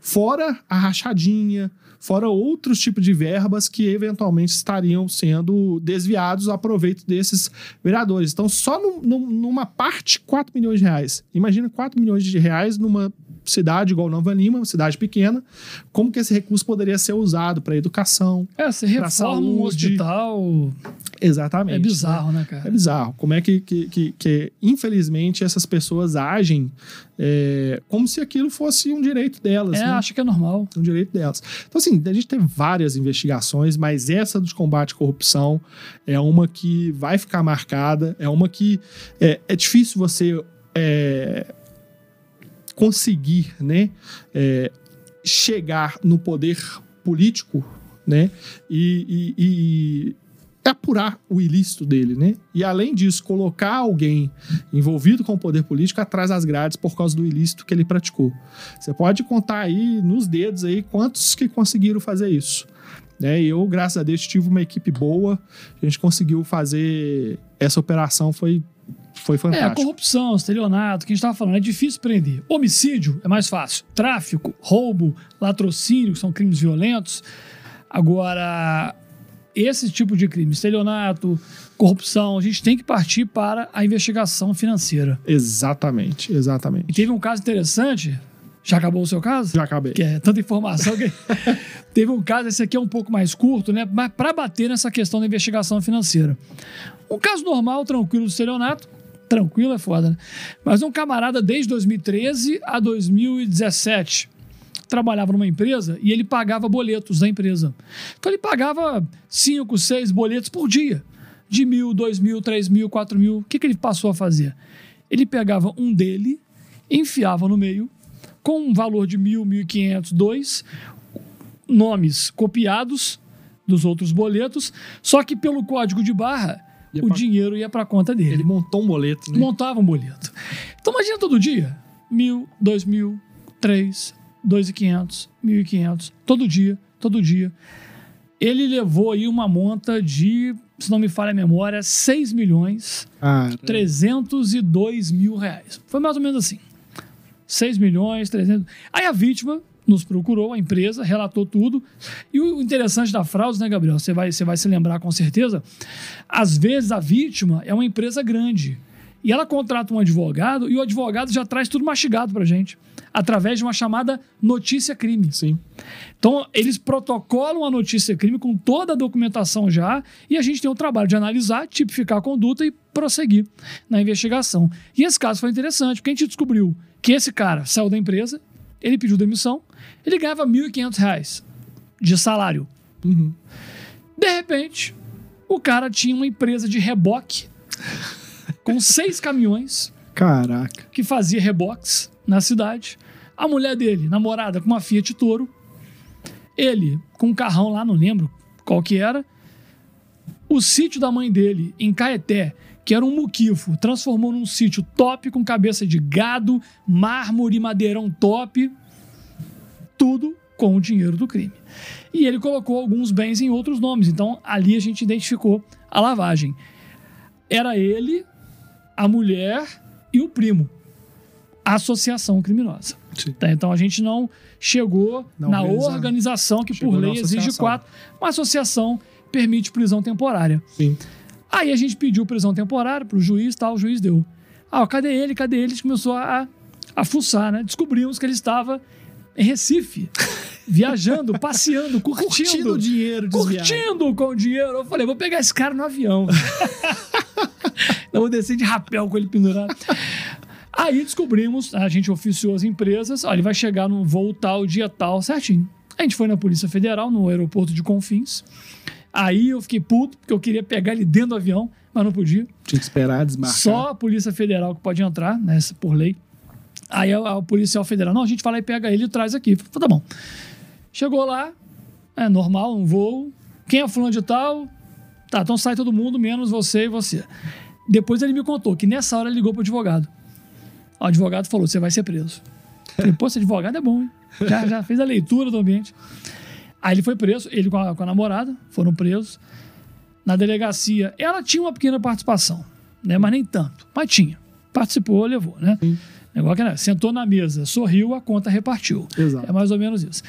Fora a rachadinha, fora outros tipos de verbas que eventualmente estariam sendo desviados a proveito desses vereadores. Então, só numa parte, 4 milhões de reais. Imagina 4 milhões de reais numa cidade igual Nova Lima, uma cidade pequena, como que esse recurso poderia ser usado para educação? É, você reforma saúde. um hospital. Exatamente. É bizarro, né, né cara? É bizarro. Como é que, que, que, que infelizmente, essas pessoas agem é, como se aquilo fosse um direito delas. É, né? acho que é normal. Um direito delas. Então, assim, a gente tem várias investigações, mas essa dos combate à corrupção é uma que vai ficar marcada, é uma que é, é difícil você. É, conseguir né, é, chegar no poder político né, e, e, e, apurar o ilícito dele, né? E além disso, colocar alguém envolvido com o poder político atrás das grades por causa do ilícito que ele praticou. Você pode contar aí nos dedos aí quantos que conseguiram fazer isso. Né? E eu, graças a Deus, tive uma equipe boa. A gente conseguiu fazer essa operação, foi foi É, a fantástico. corrupção, estelionato, que a gente estava falando, é difícil prender. Homicídio é mais fácil. Tráfico, roubo, latrocínio, que são crimes violentos. Agora, esse tipo de crime, estelionato, corrupção, a gente tem que partir para a investigação financeira. Exatamente, E exatamente. teve um caso interessante. Já acabou o seu caso? Já acabei. Que é tanta informação que. teve um caso, esse aqui é um pouco mais curto, né? Mas para bater nessa questão da investigação financeira. Um caso normal, tranquilo do estelionato. Tranquilo é foda, né? Mas um camarada desde 2013 a 2017 trabalhava numa empresa e ele pagava boletos da empresa. Então ele pagava cinco, seis boletos por dia. De mil, dois mil, três mil, quatro mil. O que, que ele passou a fazer? Ele pegava um dele, enfiava no meio, com um valor de mil, mil e quinhentos, dois, nomes copiados dos outros boletos, só que pelo código de barra, Ia o pra- dinheiro ia para conta dele Ele montou um boleto, né? montava um boleto. Então imagina todo dia, mil, dois mil, três, dois e quinhentos, mil e quinhentos, todo dia, todo dia. Ele levou aí uma monta de, se não me falha a memória, 6 milhões Ah, 302 mil reais. Foi mais ou menos assim. 6 milhões, 300. Aí a vítima nos procurou, a empresa, relatou tudo. E o interessante da fraude, né, Gabriel? Você vai, você vai se lembrar com certeza. Às vezes a vítima é uma empresa grande. E ela contrata um advogado e o advogado já traz tudo mastigado pra gente. Através de uma chamada notícia crime. sim. Então, eles protocolam a notícia crime com toda a documentação já, e a gente tem o trabalho de analisar, tipificar a conduta e prosseguir na investigação. E esse caso foi interessante, porque a gente descobriu que esse cara saiu da empresa, ele pediu demissão, ele ganhava 1.500 reais de salário. Uhum. De repente, o cara tinha uma empresa de reboque com seis caminhões Caraca. que fazia reboques na cidade. A mulher dele, namorada, com uma Fiat Toro. Ele, com um carrão lá, não lembro qual que era. O sítio da mãe dele, em Caeté, que era um muquifo, transformou num sítio top com cabeça de gado, mármore, madeirão top. Tudo com o dinheiro do crime. E ele colocou alguns bens em outros nomes. Então, ali a gente identificou a lavagem. Era ele, a mulher e o primo. Associação criminosa. Tá, Então a gente não chegou Na na organiza- organização que Chegou por lei exige quatro. Uma associação permite prisão temporária. Sim. Aí a gente pediu prisão temporária pro juiz, tal, o juiz deu. Ah, cadê ele? Cadê ele? A gente começou a, a fuçar, né? Descobrimos que ele estava em Recife, viajando, passeando, curtindo. Curtindo o dinheiro desviado. Curtindo com o dinheiro. Eu falei, vou pegar esse cara no avião. Eu vou descer de rapel com ele pendurado. Aí descobrimos, a gente oficiou as empresas, ó, ele vai chegar no voo tal, dia tal, certinho. A gente foi na Polícia Federal, no aeroporto de Confins. Aí eu fiquei puto, porque eu queria pegar ele dentro do avião, mas não podia. Tinha que esperar desmarcar. Só a Polícia Federal que pode entrar, né, por lei. Aí a- o policial federal, não, a gente vai lá e pega ele e traz aqui. Falei, tá bom. Chegou lá, é normal, um voo. Quem é fulano de tal? Tá, então sai todo mundo, menos você e você. Depois ele me contou que nessa hora ele ligou pro advogado. O advogado falou: você vai ser preso. Falei, pô, esse advogado é bom, hein? Já, já fez a leitura do ambiente. Aí ele foi preso, ele com a, com a namorada, foram presos. Na delegacia, ela tinha uma pequena participação, né? Mas nem tanto. Mas tinha. Participou, levou, né? Negócio que, né? Sentou na mesa, sorriu, a conta repartiu. Exato. É mais ou menos isso.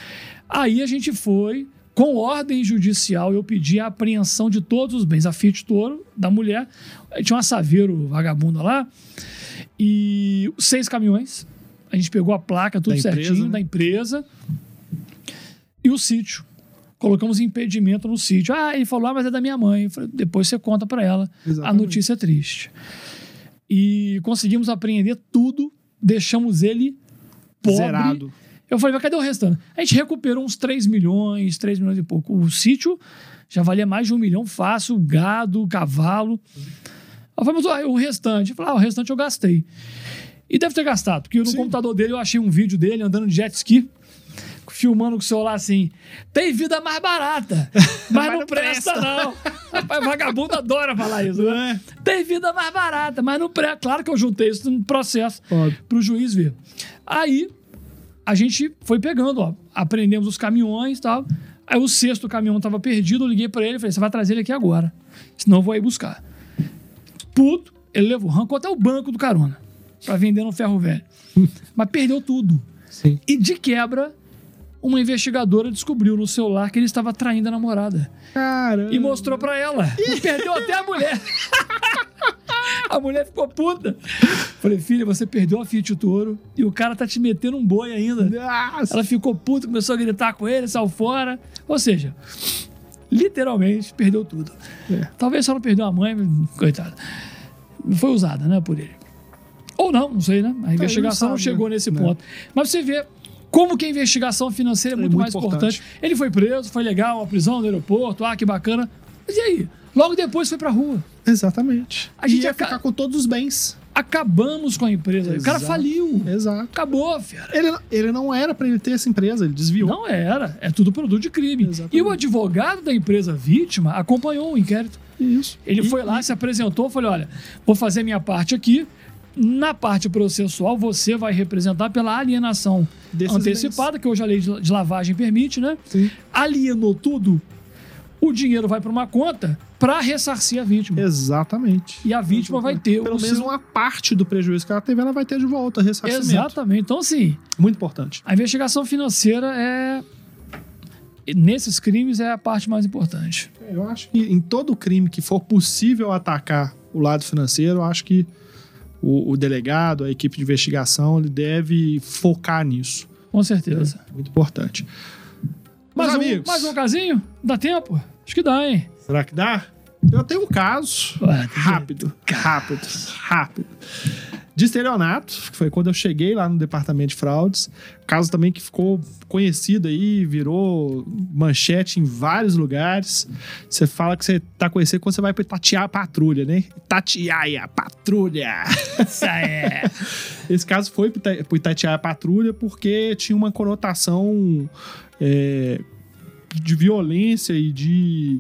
Aí a gente foi, com ordem judicial, eu pedi a apreensão de todos os bens. A Fiat Toro, da mulher, aí tinha uma Saveiro vagabunda lá, e seis caminhões. A gente pegou a placa, tudo Da empresa, certinho, né? da empresa. E o sítio. Colocamos impedimento no sítio. Ah, ele falou, ah, mas é da minha mãe. Falei, depois você conta pra ela. A Exatamente. notícia é triste. E conseguimos apreender tudo, deixamos ele pobre. Zerado. Eu falei, mas cadê o restante? A gente recuperou uns 3 milhões, 3 milhões e pouco. O sítio já valia mais de um milhão fácil, gado, cavalo. Eu falei, mas ah, o restante? Eu falei, ah, o restante eu gastei. E deve ter gastado, porque no Sim. computador dele eu achei um vídeo dele andando de jet ski, filmando com o celular assim. Tem vida mais barata, mas, não, não presta, presta." não. Rapaz, vagabundo adora falar isso, né? Tem vida mais barata, mas não presta. Claro que eu juntei isso no processo para o juiz ver. Aí a gente foi pegando, ó, aprendemos os caminhões e tal. Aí o sexto caminhão tava perdido, eu liguei para ele e falei: você vai trazer ele aqui agora, senão eu vou aí buscar. Puto, Ele levou, arrancou até o banco do carona pra vender no ferro velho. Mas perdeu tudo. Sim. E de quebra, uma investigadora descobriu no celular que ele estava traindo a namorada. Caramba. E mostrou pra ela. E perdeu até a mulher. A mulher ficou puta. Falei, filha, você perdeu a Fiat Toro e o cara tá te metendo um boi ainda. Nossa. Ela ficou puta, começou a gritar com ele, saiu fora. Ou seja, literalmente perdeu tudo. É. Talvez só não perdeu a mãe, coitada. Foi usada, né, por ele. Ou não, não sei, né? A investigação não sabe, chegou né? nesse Não. ponto. Mas você vê como que a investigação financeira é muito, muito mais importante. importante. Ele foi preso, foi legal, uma prisão no aeroporto, ah, que bacana. Mas e aí? Logo depois foi pra rua. Exatamente. A gente ia aca- ficar com todos os bens. Acabamos com a empresa. O cara Exato. faliu. Exato. Acabou, fera. Ele, ele não era pra ele ter essa empresa, ele desviou. Não era. É tudo produto de crime. Exatamente. E o advogado da empresa vítima acompanhou o inquérito. Isso. Ele E- foi lá, se apresentou, falou: olha, vou fazer minha parte aqui. Na parte processual, você vai representar pela alienação Desses antecipada, que hoje a lei de lavagem permite, né? Sim. Alienou tudo, o dinheiro vai para uma conta para ressarcir a vítima. Exatamente. E a vítima vai ter Pelo o menos seu- uma parte do prejuízo que ela teve, ela vai ter de volta, ressarcimento. Exatamente. Então, assim, Muito importante. a investigação financeira é. Nesses crimes é a parte mais importante. Eu acho que em todo crime que for possível atacar o lado financeiro, eu acho que o, o delegado, a equipe de investigação, ele deve focar nisso. Com certeza. Muito importante. Meus Mais um, amigos, mais um casinho? Dá tempo? Acho que dá, hein? será que dá? Eu tenho um caso Ué, rápido, rápido, rápido. De estelionato, que foi quando eu cheguei lá no departamento de fraudes. Caso também que ficou conhecido aí, virou manchete em vários lugares. Você fala que você tá conhecido quando você vai pra tatear a patrulha, né? Tatiaia, patrulha. Isso é. Esse caso foi pro Itatiaia Patrulha porque tinha uma conotação é, de violência e de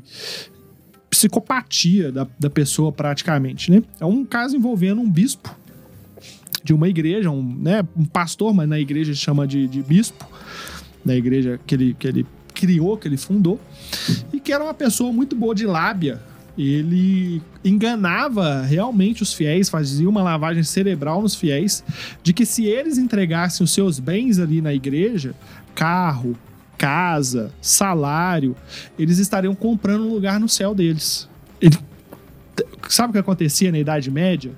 psicopatia da, da pessoa praticamente, né? É um caso envolvendo um bispo de uma igreja, um, né, um pastor, mas na igreja ele chama de, de bispo, na igreja que ele, que ele criou, que ele fundou, e que era uma pessoa muito boa de lábia. Ele enganava realmente os fiéis, fazia uma lavagem cerebral nos fiéis, de que se eles entregassem os seus bens ali na igreja, carro, casa, salário, eles estariam comprando um lugar no céu deles. Ele- sabe o que acontecia na Idade Média?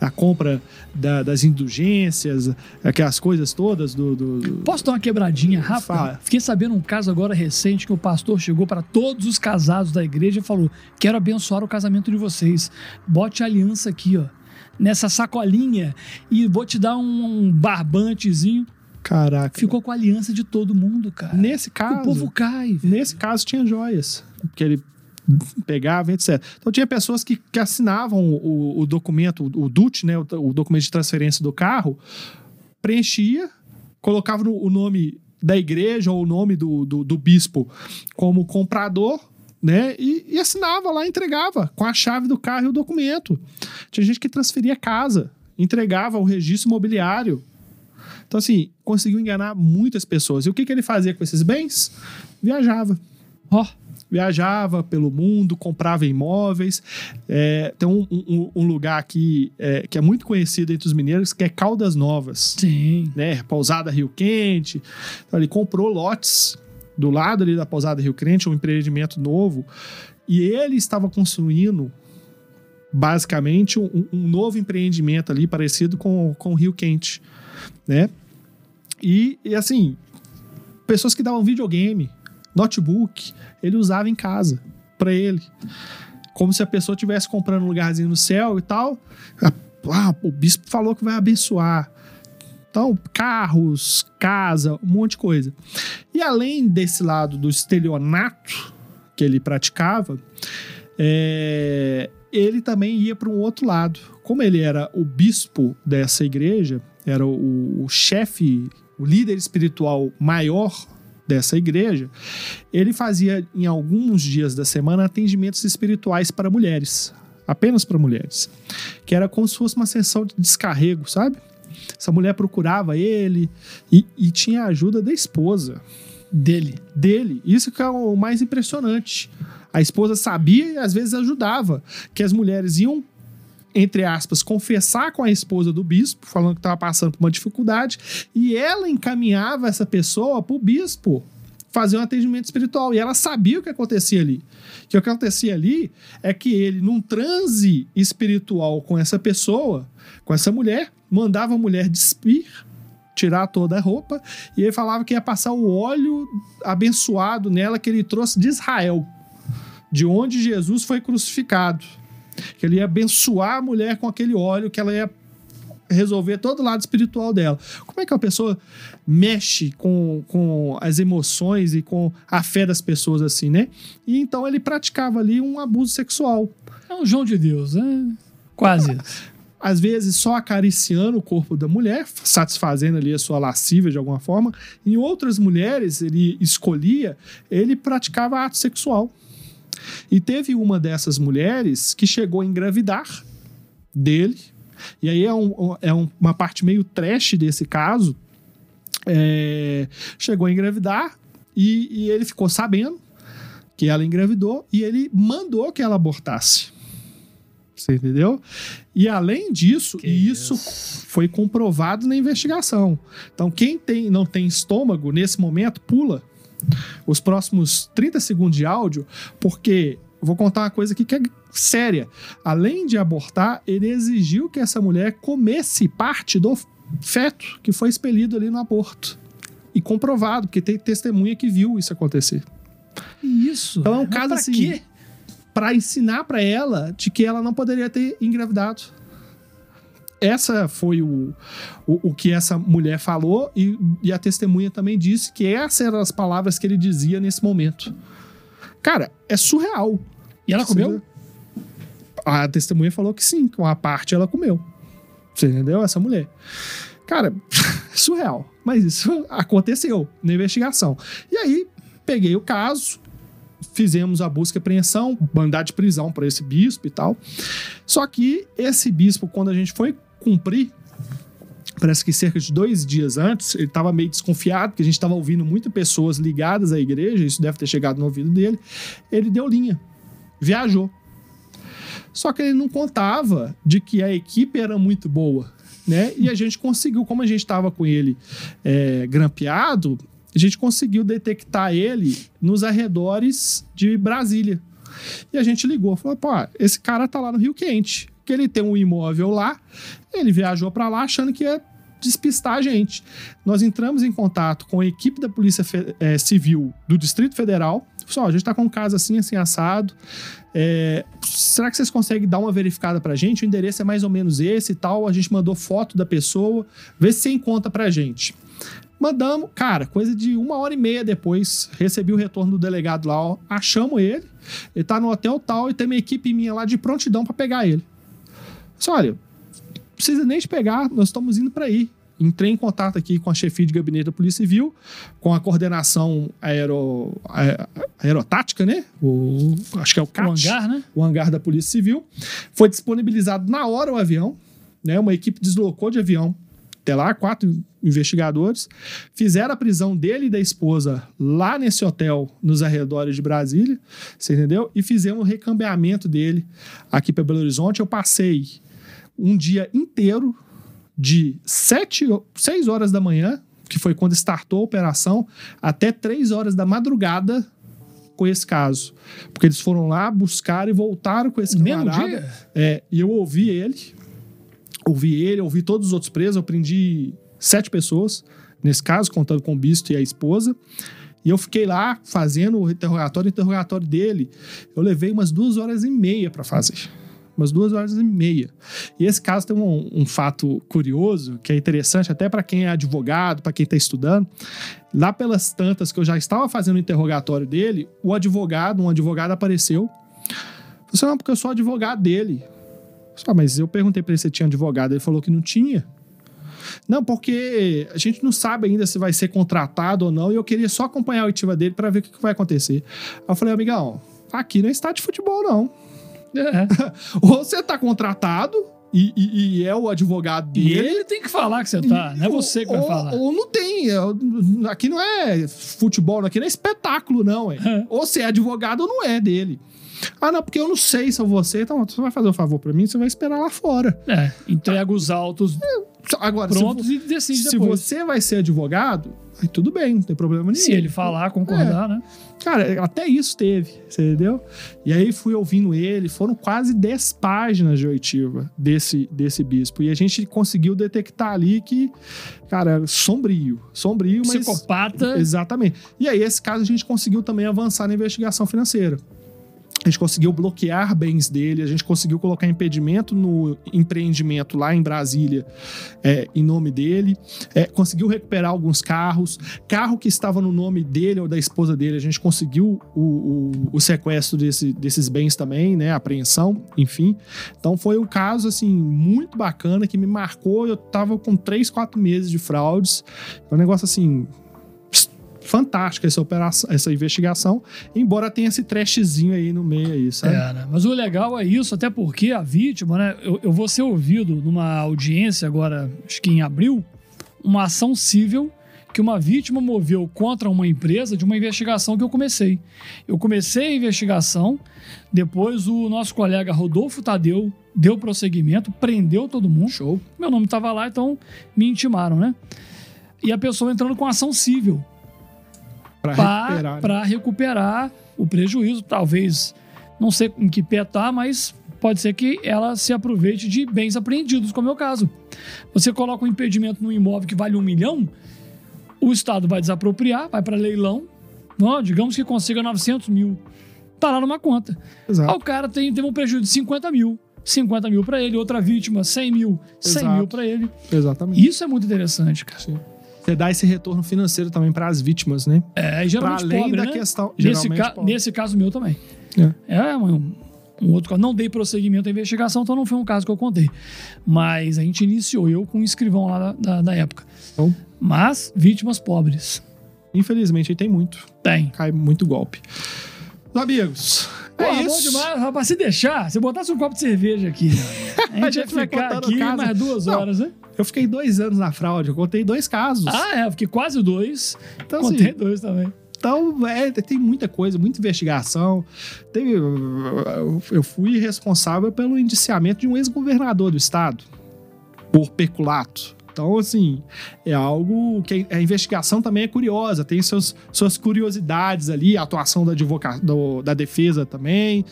A compra da- das indulgências, aquelas coisas todas do. do- Posso dar uma quebradinha rápida? Fala. Fiquei sabendo um caso agora recente que o pastor chegou para todos os casados da igreja e falou: Quero abençoar o casamento de vocês. Bote a aliança aqui, ó. Nessa sacolinha e vou te dar um barbantezinho. Caraca. Ficou com a aliança de todo mundo, cara. Nesse caso. O povo cai. velho. Nesse caso tinha joias. Que ele pegava, etc. Então tinha pessoas que, que assinavam o, o documento, o DUT, né? O, o documento de transferência do carro, preenchia, colocava no- o nome da igreja ou o nome do, do, do bispo como comprador. Né? E, e assinava lá, entregava com a chave do carro e o documento. Tinha gente que transferia casa, entregava o registro imobiliário. Então, assim, conseguiu enganar muitas pessoas. E o que, que ele fazia com esses bens? Viajava Ó, viajava pelo mundo, comprava imóveis. É, tem um, um- um lugar aqui é, que é muito conhecido entre os mineiros, que é Caldas Novas, sim. né? Pousada Rio Quente. Então, ele comprou lotes do lado ali da Pousada Rio Quente, um empreendimento novo, e ele estava construindo basicamente um, um novo empreendimento ali parecido com, com o Rio Quente, né? E, e assim, pessoas que davam videogame, notebook, ele usava em casa para ele. Como se a pessoa estivesse comprando um lugarzinho no céu e tal. Ah, o bispo falou que vai abençoar. Então, carros, casa, um monte de coisa. E além desse lado do estelionato que ele praticava, é, ele também ia para um outro lado. Como ele era o bispo dessa igreja, era o, o chefe, o líder espiritual maior dessa igreja, ele fazia em alguns dias da semana atendimentos espirituais para mulheres, apenas para mulheres, que era como se fosse uma sessão de descarrego, sabe? Essa mulher procurava ele e, e tinha a ajuda da esposa Dele. dele. Isso que é o mais impressionante. A esposa sabia e às vezes ajudava, que as mulheres iam entre aspas, confessar com a esposa do bispo, falando que estava passando por uma dificuldade, e ela encaminhava essa pessoa para o bispo fazer um atendimento espiritual. E ela sabia o que acontecia ali. Que o que acontecia ali é que ele, num transe espiritual com essa pessoa, com essa mulher, mandava a mulher despir, tirar toda a roupa, e ele falava que ia passar o óleo abençoado nela que ele trouxe de Israel, de onde Jesus foi crucificado. Que ele ia abençoar a mulher com aquele óleo que ela ia resolver todo o lado espiritual dela. Como é que uma pessoa mexe com, com as emoções e com a fé das pessoas assim, né? E então ele praticava ali um abuso sexual. É um João de Deus, né? Quase. Às vezes só acariciando o corpo da mulher, satisfazendo ali a sua lascívia de alguma forma. Em outras mulheres, ele escolhia, ele praticava ato sexual. E teve uma dessas mulheres que chegou a engravidar dele, e aí é, um, é um, uma parte meio trash desse caso. É, chegou a engravidar e, e ele ficou sabendo que ela engravidou e ele mandou que ela abortasse. Você entendeu? E além disso, Que isso isso. foi comprovado na investigação. Então, quem tem, não tem estômago nesse momento, pula os próximos 30 segundos de áudio, porque vou contar uma coisa aqui que é séria. Além de abortar, ele exigiu que essa mulher comesse parte do feto que foi expelido ali no aborto. E comprovado, porque tem testemunha que viu isso acontecer. Isso. Então é um caso pra assim, quê? Pra ensinar pra ela de que ela não poderia ter engravidado. Essa foi o, o, o que essa mulher falou e, e a testemunha também disse que essas eram as palavras que ele dizia nesse momento. Cara, é surreal. E ela comeu? A testemunha falou que sim, que uma parte ela comeu. Você entendeu? Essa mulher. Cara, surreal. Mas isso aconteceu na investigação. E aí, peguei o caso, fizemos a busca e apreensão, mandar de prisão para esse bispo e tal. Só que esse bispo, quando a gente foi cumprir, parece que cerca de dois dias antes, ele estava meio desconfiado, porque a gente estava ouvindo muitas pessoas ligadas à igreja, isso deve ter chegado no ouvido dele. Ele deu linha, viajou. Só que ele não contava de que a equipe era muito boa, né? E a gente conseguiu, como a gente estava com ele é, grampeado, a gente conseguiu detectar ele nos arredores de Brasília. E a gente ligou, falou: pô, esse cara tá lá no Rio Quente, que ele tem um imóvel lá, ele viajou para lá achando que ia despistar a gente. Nós entramos em contato com a equipe da Polícia eh, Civil do Distrito Federal. Só, a gente tá com um caso assim, assim, assado. É, será que vocês conseguem dar uma verificada pra gente? O endereço é mais ou menos esse e tal. A gente mandou foto da pessoa, vê se você encontra pra gente. Mandamos, cara, coisa de uma hora e meia depois, recebi o retorno do delegado lá, ó, achamos ele, ele tá no hotel tal e tem uma equipe minha lá de prontidão pra pegar ele. Disse, olha, não precisa nem te pegar, nós estamos indo pra aí. Entrei em contato aqui com a chefia de gabinete da Polícia Civil, com a coordenação aero, a- aerotática, né? O, acho que é o O CAT hangar, né? o hangar da Polícia Civil. Foi disponibilizado na hora o avião, né? Uma equipe deslocou de avião até lá, quatro investigadores, fizeram a prisão dele e da esposa lá nesse hotel nos arredores de Brasília, você entendeu? E fizemos o recambiamento dele aqui para Belo Horizonte. Eu passei um dia inteiro de sete, seis horas da manhã, que foi quando startou a operação, até três horas da madrugada com esse caso. Porque eles foram lá, buscaram e voltaram com esse mesmo camarada. dia? É, e eu ouvi ele, ouvi ele, ouvi todos os outros presos, eu prendi sete pessoas, nesse caso, contando com o Bisto e a esposa. E eu fiquei lá fazendo o interrogatório, o interrogatório dele. Eu levei umas duas horas e meia para fazer. Umas duas horas e meia. E esse caso tem um, um fato curioso, que é interessante até para quem é advogado, para quem está estudando. Lá pelas tantas que eu já estava fazendo o interrogatório dele, o advogado, um advogado apareceu. Falei assim, não, porque eu sou advogado dele. Só, mas eu perguntei para ele se tinha advogado, ele falou que não tinha. Não, porque a gente não sabe ainda se vai ser contratado ou não, e eu queria só acompanhar a oitiva dele para ver o que, vai acontecer. Aí eu falei, amigão, aqui não é estádio de futebol, não. É. Ou você tá contratado e, e- e é o advogado E dele. ele tem que falar que você tá, não é você que vai ou, falar. Ou não tem. é, Aqui não é futebol, aqui não é espetáculo, não. É. É. Ou você é advogado ou não é dele. Ah, não, porque eu não sei se eu vou ser. Então, você vai fazer o um favor pra mim, você vai esperar lá fora. É, entrega os autos Agora, prontos se, e decide se depois. você vai ser advogado, aí tudo bem, não tem problema nenhum. Se ele falar, concordar, né? Cara, até isso teve, você entendeu? E aí fui ouvindo ele, foram quase 10 páginas de oitiva desse, desse bispo. E a gente conseguiu detectar ali que, cara, sombrio, sombrio, mas... Psicopata. Exatamente. E aí, esse caso, a gente conseguiu também avançar na investigação financeira. A gente conseguiu bloquear bens dele, a gente conseguiu colocar impedimento no empreendimento lá em Brasília é, em nome dele, é, conseguiu recuperar alguns carros, carro que estava no nome dele ou da esposa dele, a gente conseguiu o, o, o sequestro desse, desses bens também, né, apreensão, enfim. Então foi um caso assim muito bacana que me marcou. Eu tava com três, quatro meses de fraudes, é um negócio assim fantástica essa operação, essa investigação, embora tenha esse trashzinho aí no meio aí, sabe? É, né? Mas o legal é isso, até porque a vítima, né? Eu, eu vou ser ouvido numa audiência agora, acho que em abril, uma ação civil que uma vítima moveu contra uma empresa de uma investigação que eu comecei. Eu comecei a investigação, depois o nosso colega Rodolfo Tadeu deu prosseguimento, prendeu todo mundo. Show. Meu nome estava lá, então me intimaram, né? E a pessoa entrando com ação civil para recuperar, né? recuperar o prejuízo. Talvez, não sei em que pé tá, mas pode ser que ela se aproveite de bens apreendidos, como é o caso. Você coloca um impedimento no imóvel que vale um milhão, o Estado vai desapropriar, vai para leilão, não, digamos que consiga 900 mil. Tá lá numa conta. Exato. Aí o cara tem, teve um prejuízo de 50 mil. 50 mil para ele, outra vítima, 100 mil, 100 Exato. mil para ele. Exatamente. Isso é muito interessante, cara. Sim. Você dá esse retorno financeiro também para as vítimas, né? É, e geralmente além pobre, da né? questão. Nesse, ca- pobre. nesse caso meu também. É. É um, um outro caso. Não dei prosseguimento à investigação, então não foi um caso que eu contei. Mas a gente iniciou, eu com um escrivão lá da, da, da época. Então, Mas vítimas pobres. infelizmente, aí tem muito. Tem. Cai muito golpe. Amigos, Pô, é bom isso. demais, rapaz. Se deixar, se botasse um copo de cerveja aqui, a gente, ia gente vai ficar aqui caso. mais duas Não. horas, né? Eu fiquei dois anos na fraude, eu contei dois casos. Ah, é, eu fiquei quase dois. então, Contei assim, dois também. então é, tem muita coisa, muita investigação. Teve, eu fui responsável pelo indiciamento de um ex-governador do estado por peculato. Então, assim, é algo que a investigação também é curiosa, tem seus, suas curiosidades ali, a atuação da, advoca, do- da defesa também.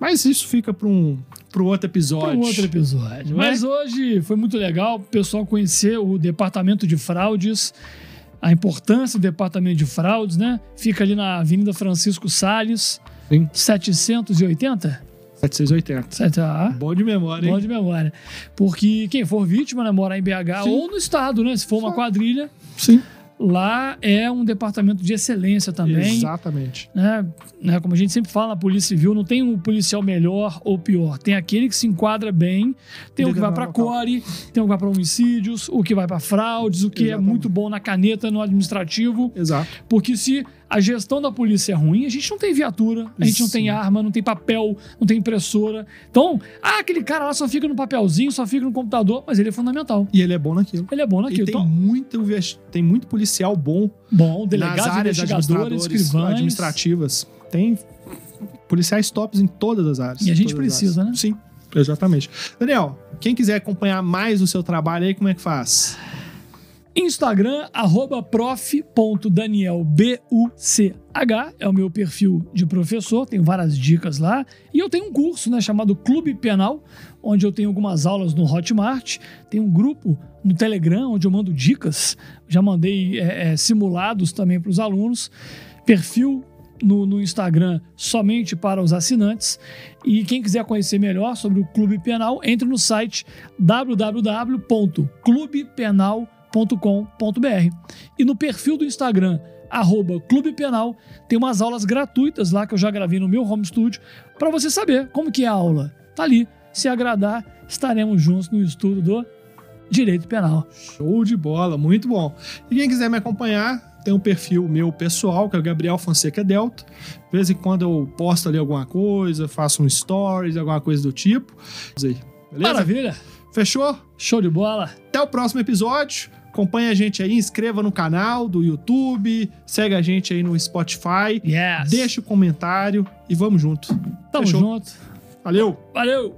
Mas isso fica para um pro outro episódio. Para um outro episódio. Não é? Mas hoje foi muito legal o pessoal conhecer o departamento de fraudes, a importância do departamento de fraudes, né? Fica ali na Avenida Francisco Salles, Sim. 780? 780. Sete- ah, Bom de memória, hein? Bom de memória. Porque quem for vítima, né, morar em BH Sim. ou no estado, né? Se for uma Sim. quadrilha, Sim. lá é um departamento de excelência também. Exatamente. né, né, como a gente sempre fala na Polícia Civil, não tem um policial melhor ou pior. Tem aquele que se enquadra bem, tem o que vai para Determinado local. core, tem o que vai para homicídios, o que vai para fraudes, o que é Exatamente. muito bom na caneta, no administrativo. Exato. Porque se a gestão da polícia é ruim, a gente não tem viatura, a gente não tem Isso. arma, não tem papel, não tem impressora. Então, ah, aquele cara lá só fica no papelzinho, só fica no computador, mas ele é fundamental. E ele é bom naquilo. Ele é bom E naquilo. tem Então, muito, tem muito policial bom bom, delegados, áreas investigadores, escrivães. administrativas. Tem policiais tops em todas as áreas. E a gente precisa, né? Sim, exatamente. Daniel, quem quiser acompanhar mais o seu trabalho aí, como é que faz? Instagram, arroba prof.danielbuch, é o meu perfil de professor, tenho várias dicas lá. E eu tenho um curso né, chamado Clube Penal, onde eu tenho algumas aulas no Hotmart, tem um grupo no Telegram, onde eu mando dicas, já mandei é, é, simulados também para os alunos, perfil no, no Instagram somente para os assinantes. E quem quiser conhecer melhor sobre o Clube Penal, entre no site www.clubepenal.com.br. E no perfil do Instagram, arroba Clube Penal, tem umas aulas gratuitas lá que eu já gravei no meu home studio para você saber como que é a aula. Tá ali. Se agradar, estaremos juntos no estudo do Direito Penal. Show de bola, muito bom. E quem quiser me acompanhar, tem um perfil meu pessoal, que é o Gabriel Fonseca Delta. De vez em quando eu posto ali alguma coisa, faço um stories, alguma coisa do tipo. Beleza? Maravilha! Fechou? Show de bola! Até o próximo episódio. Acompanha a gente aí, inscreva no canal do YouTube, segue a gente aí no Spotify, Yes. deixa o comentário e vamos junto. Tamo Fechou? junto. Valeu! Valeu!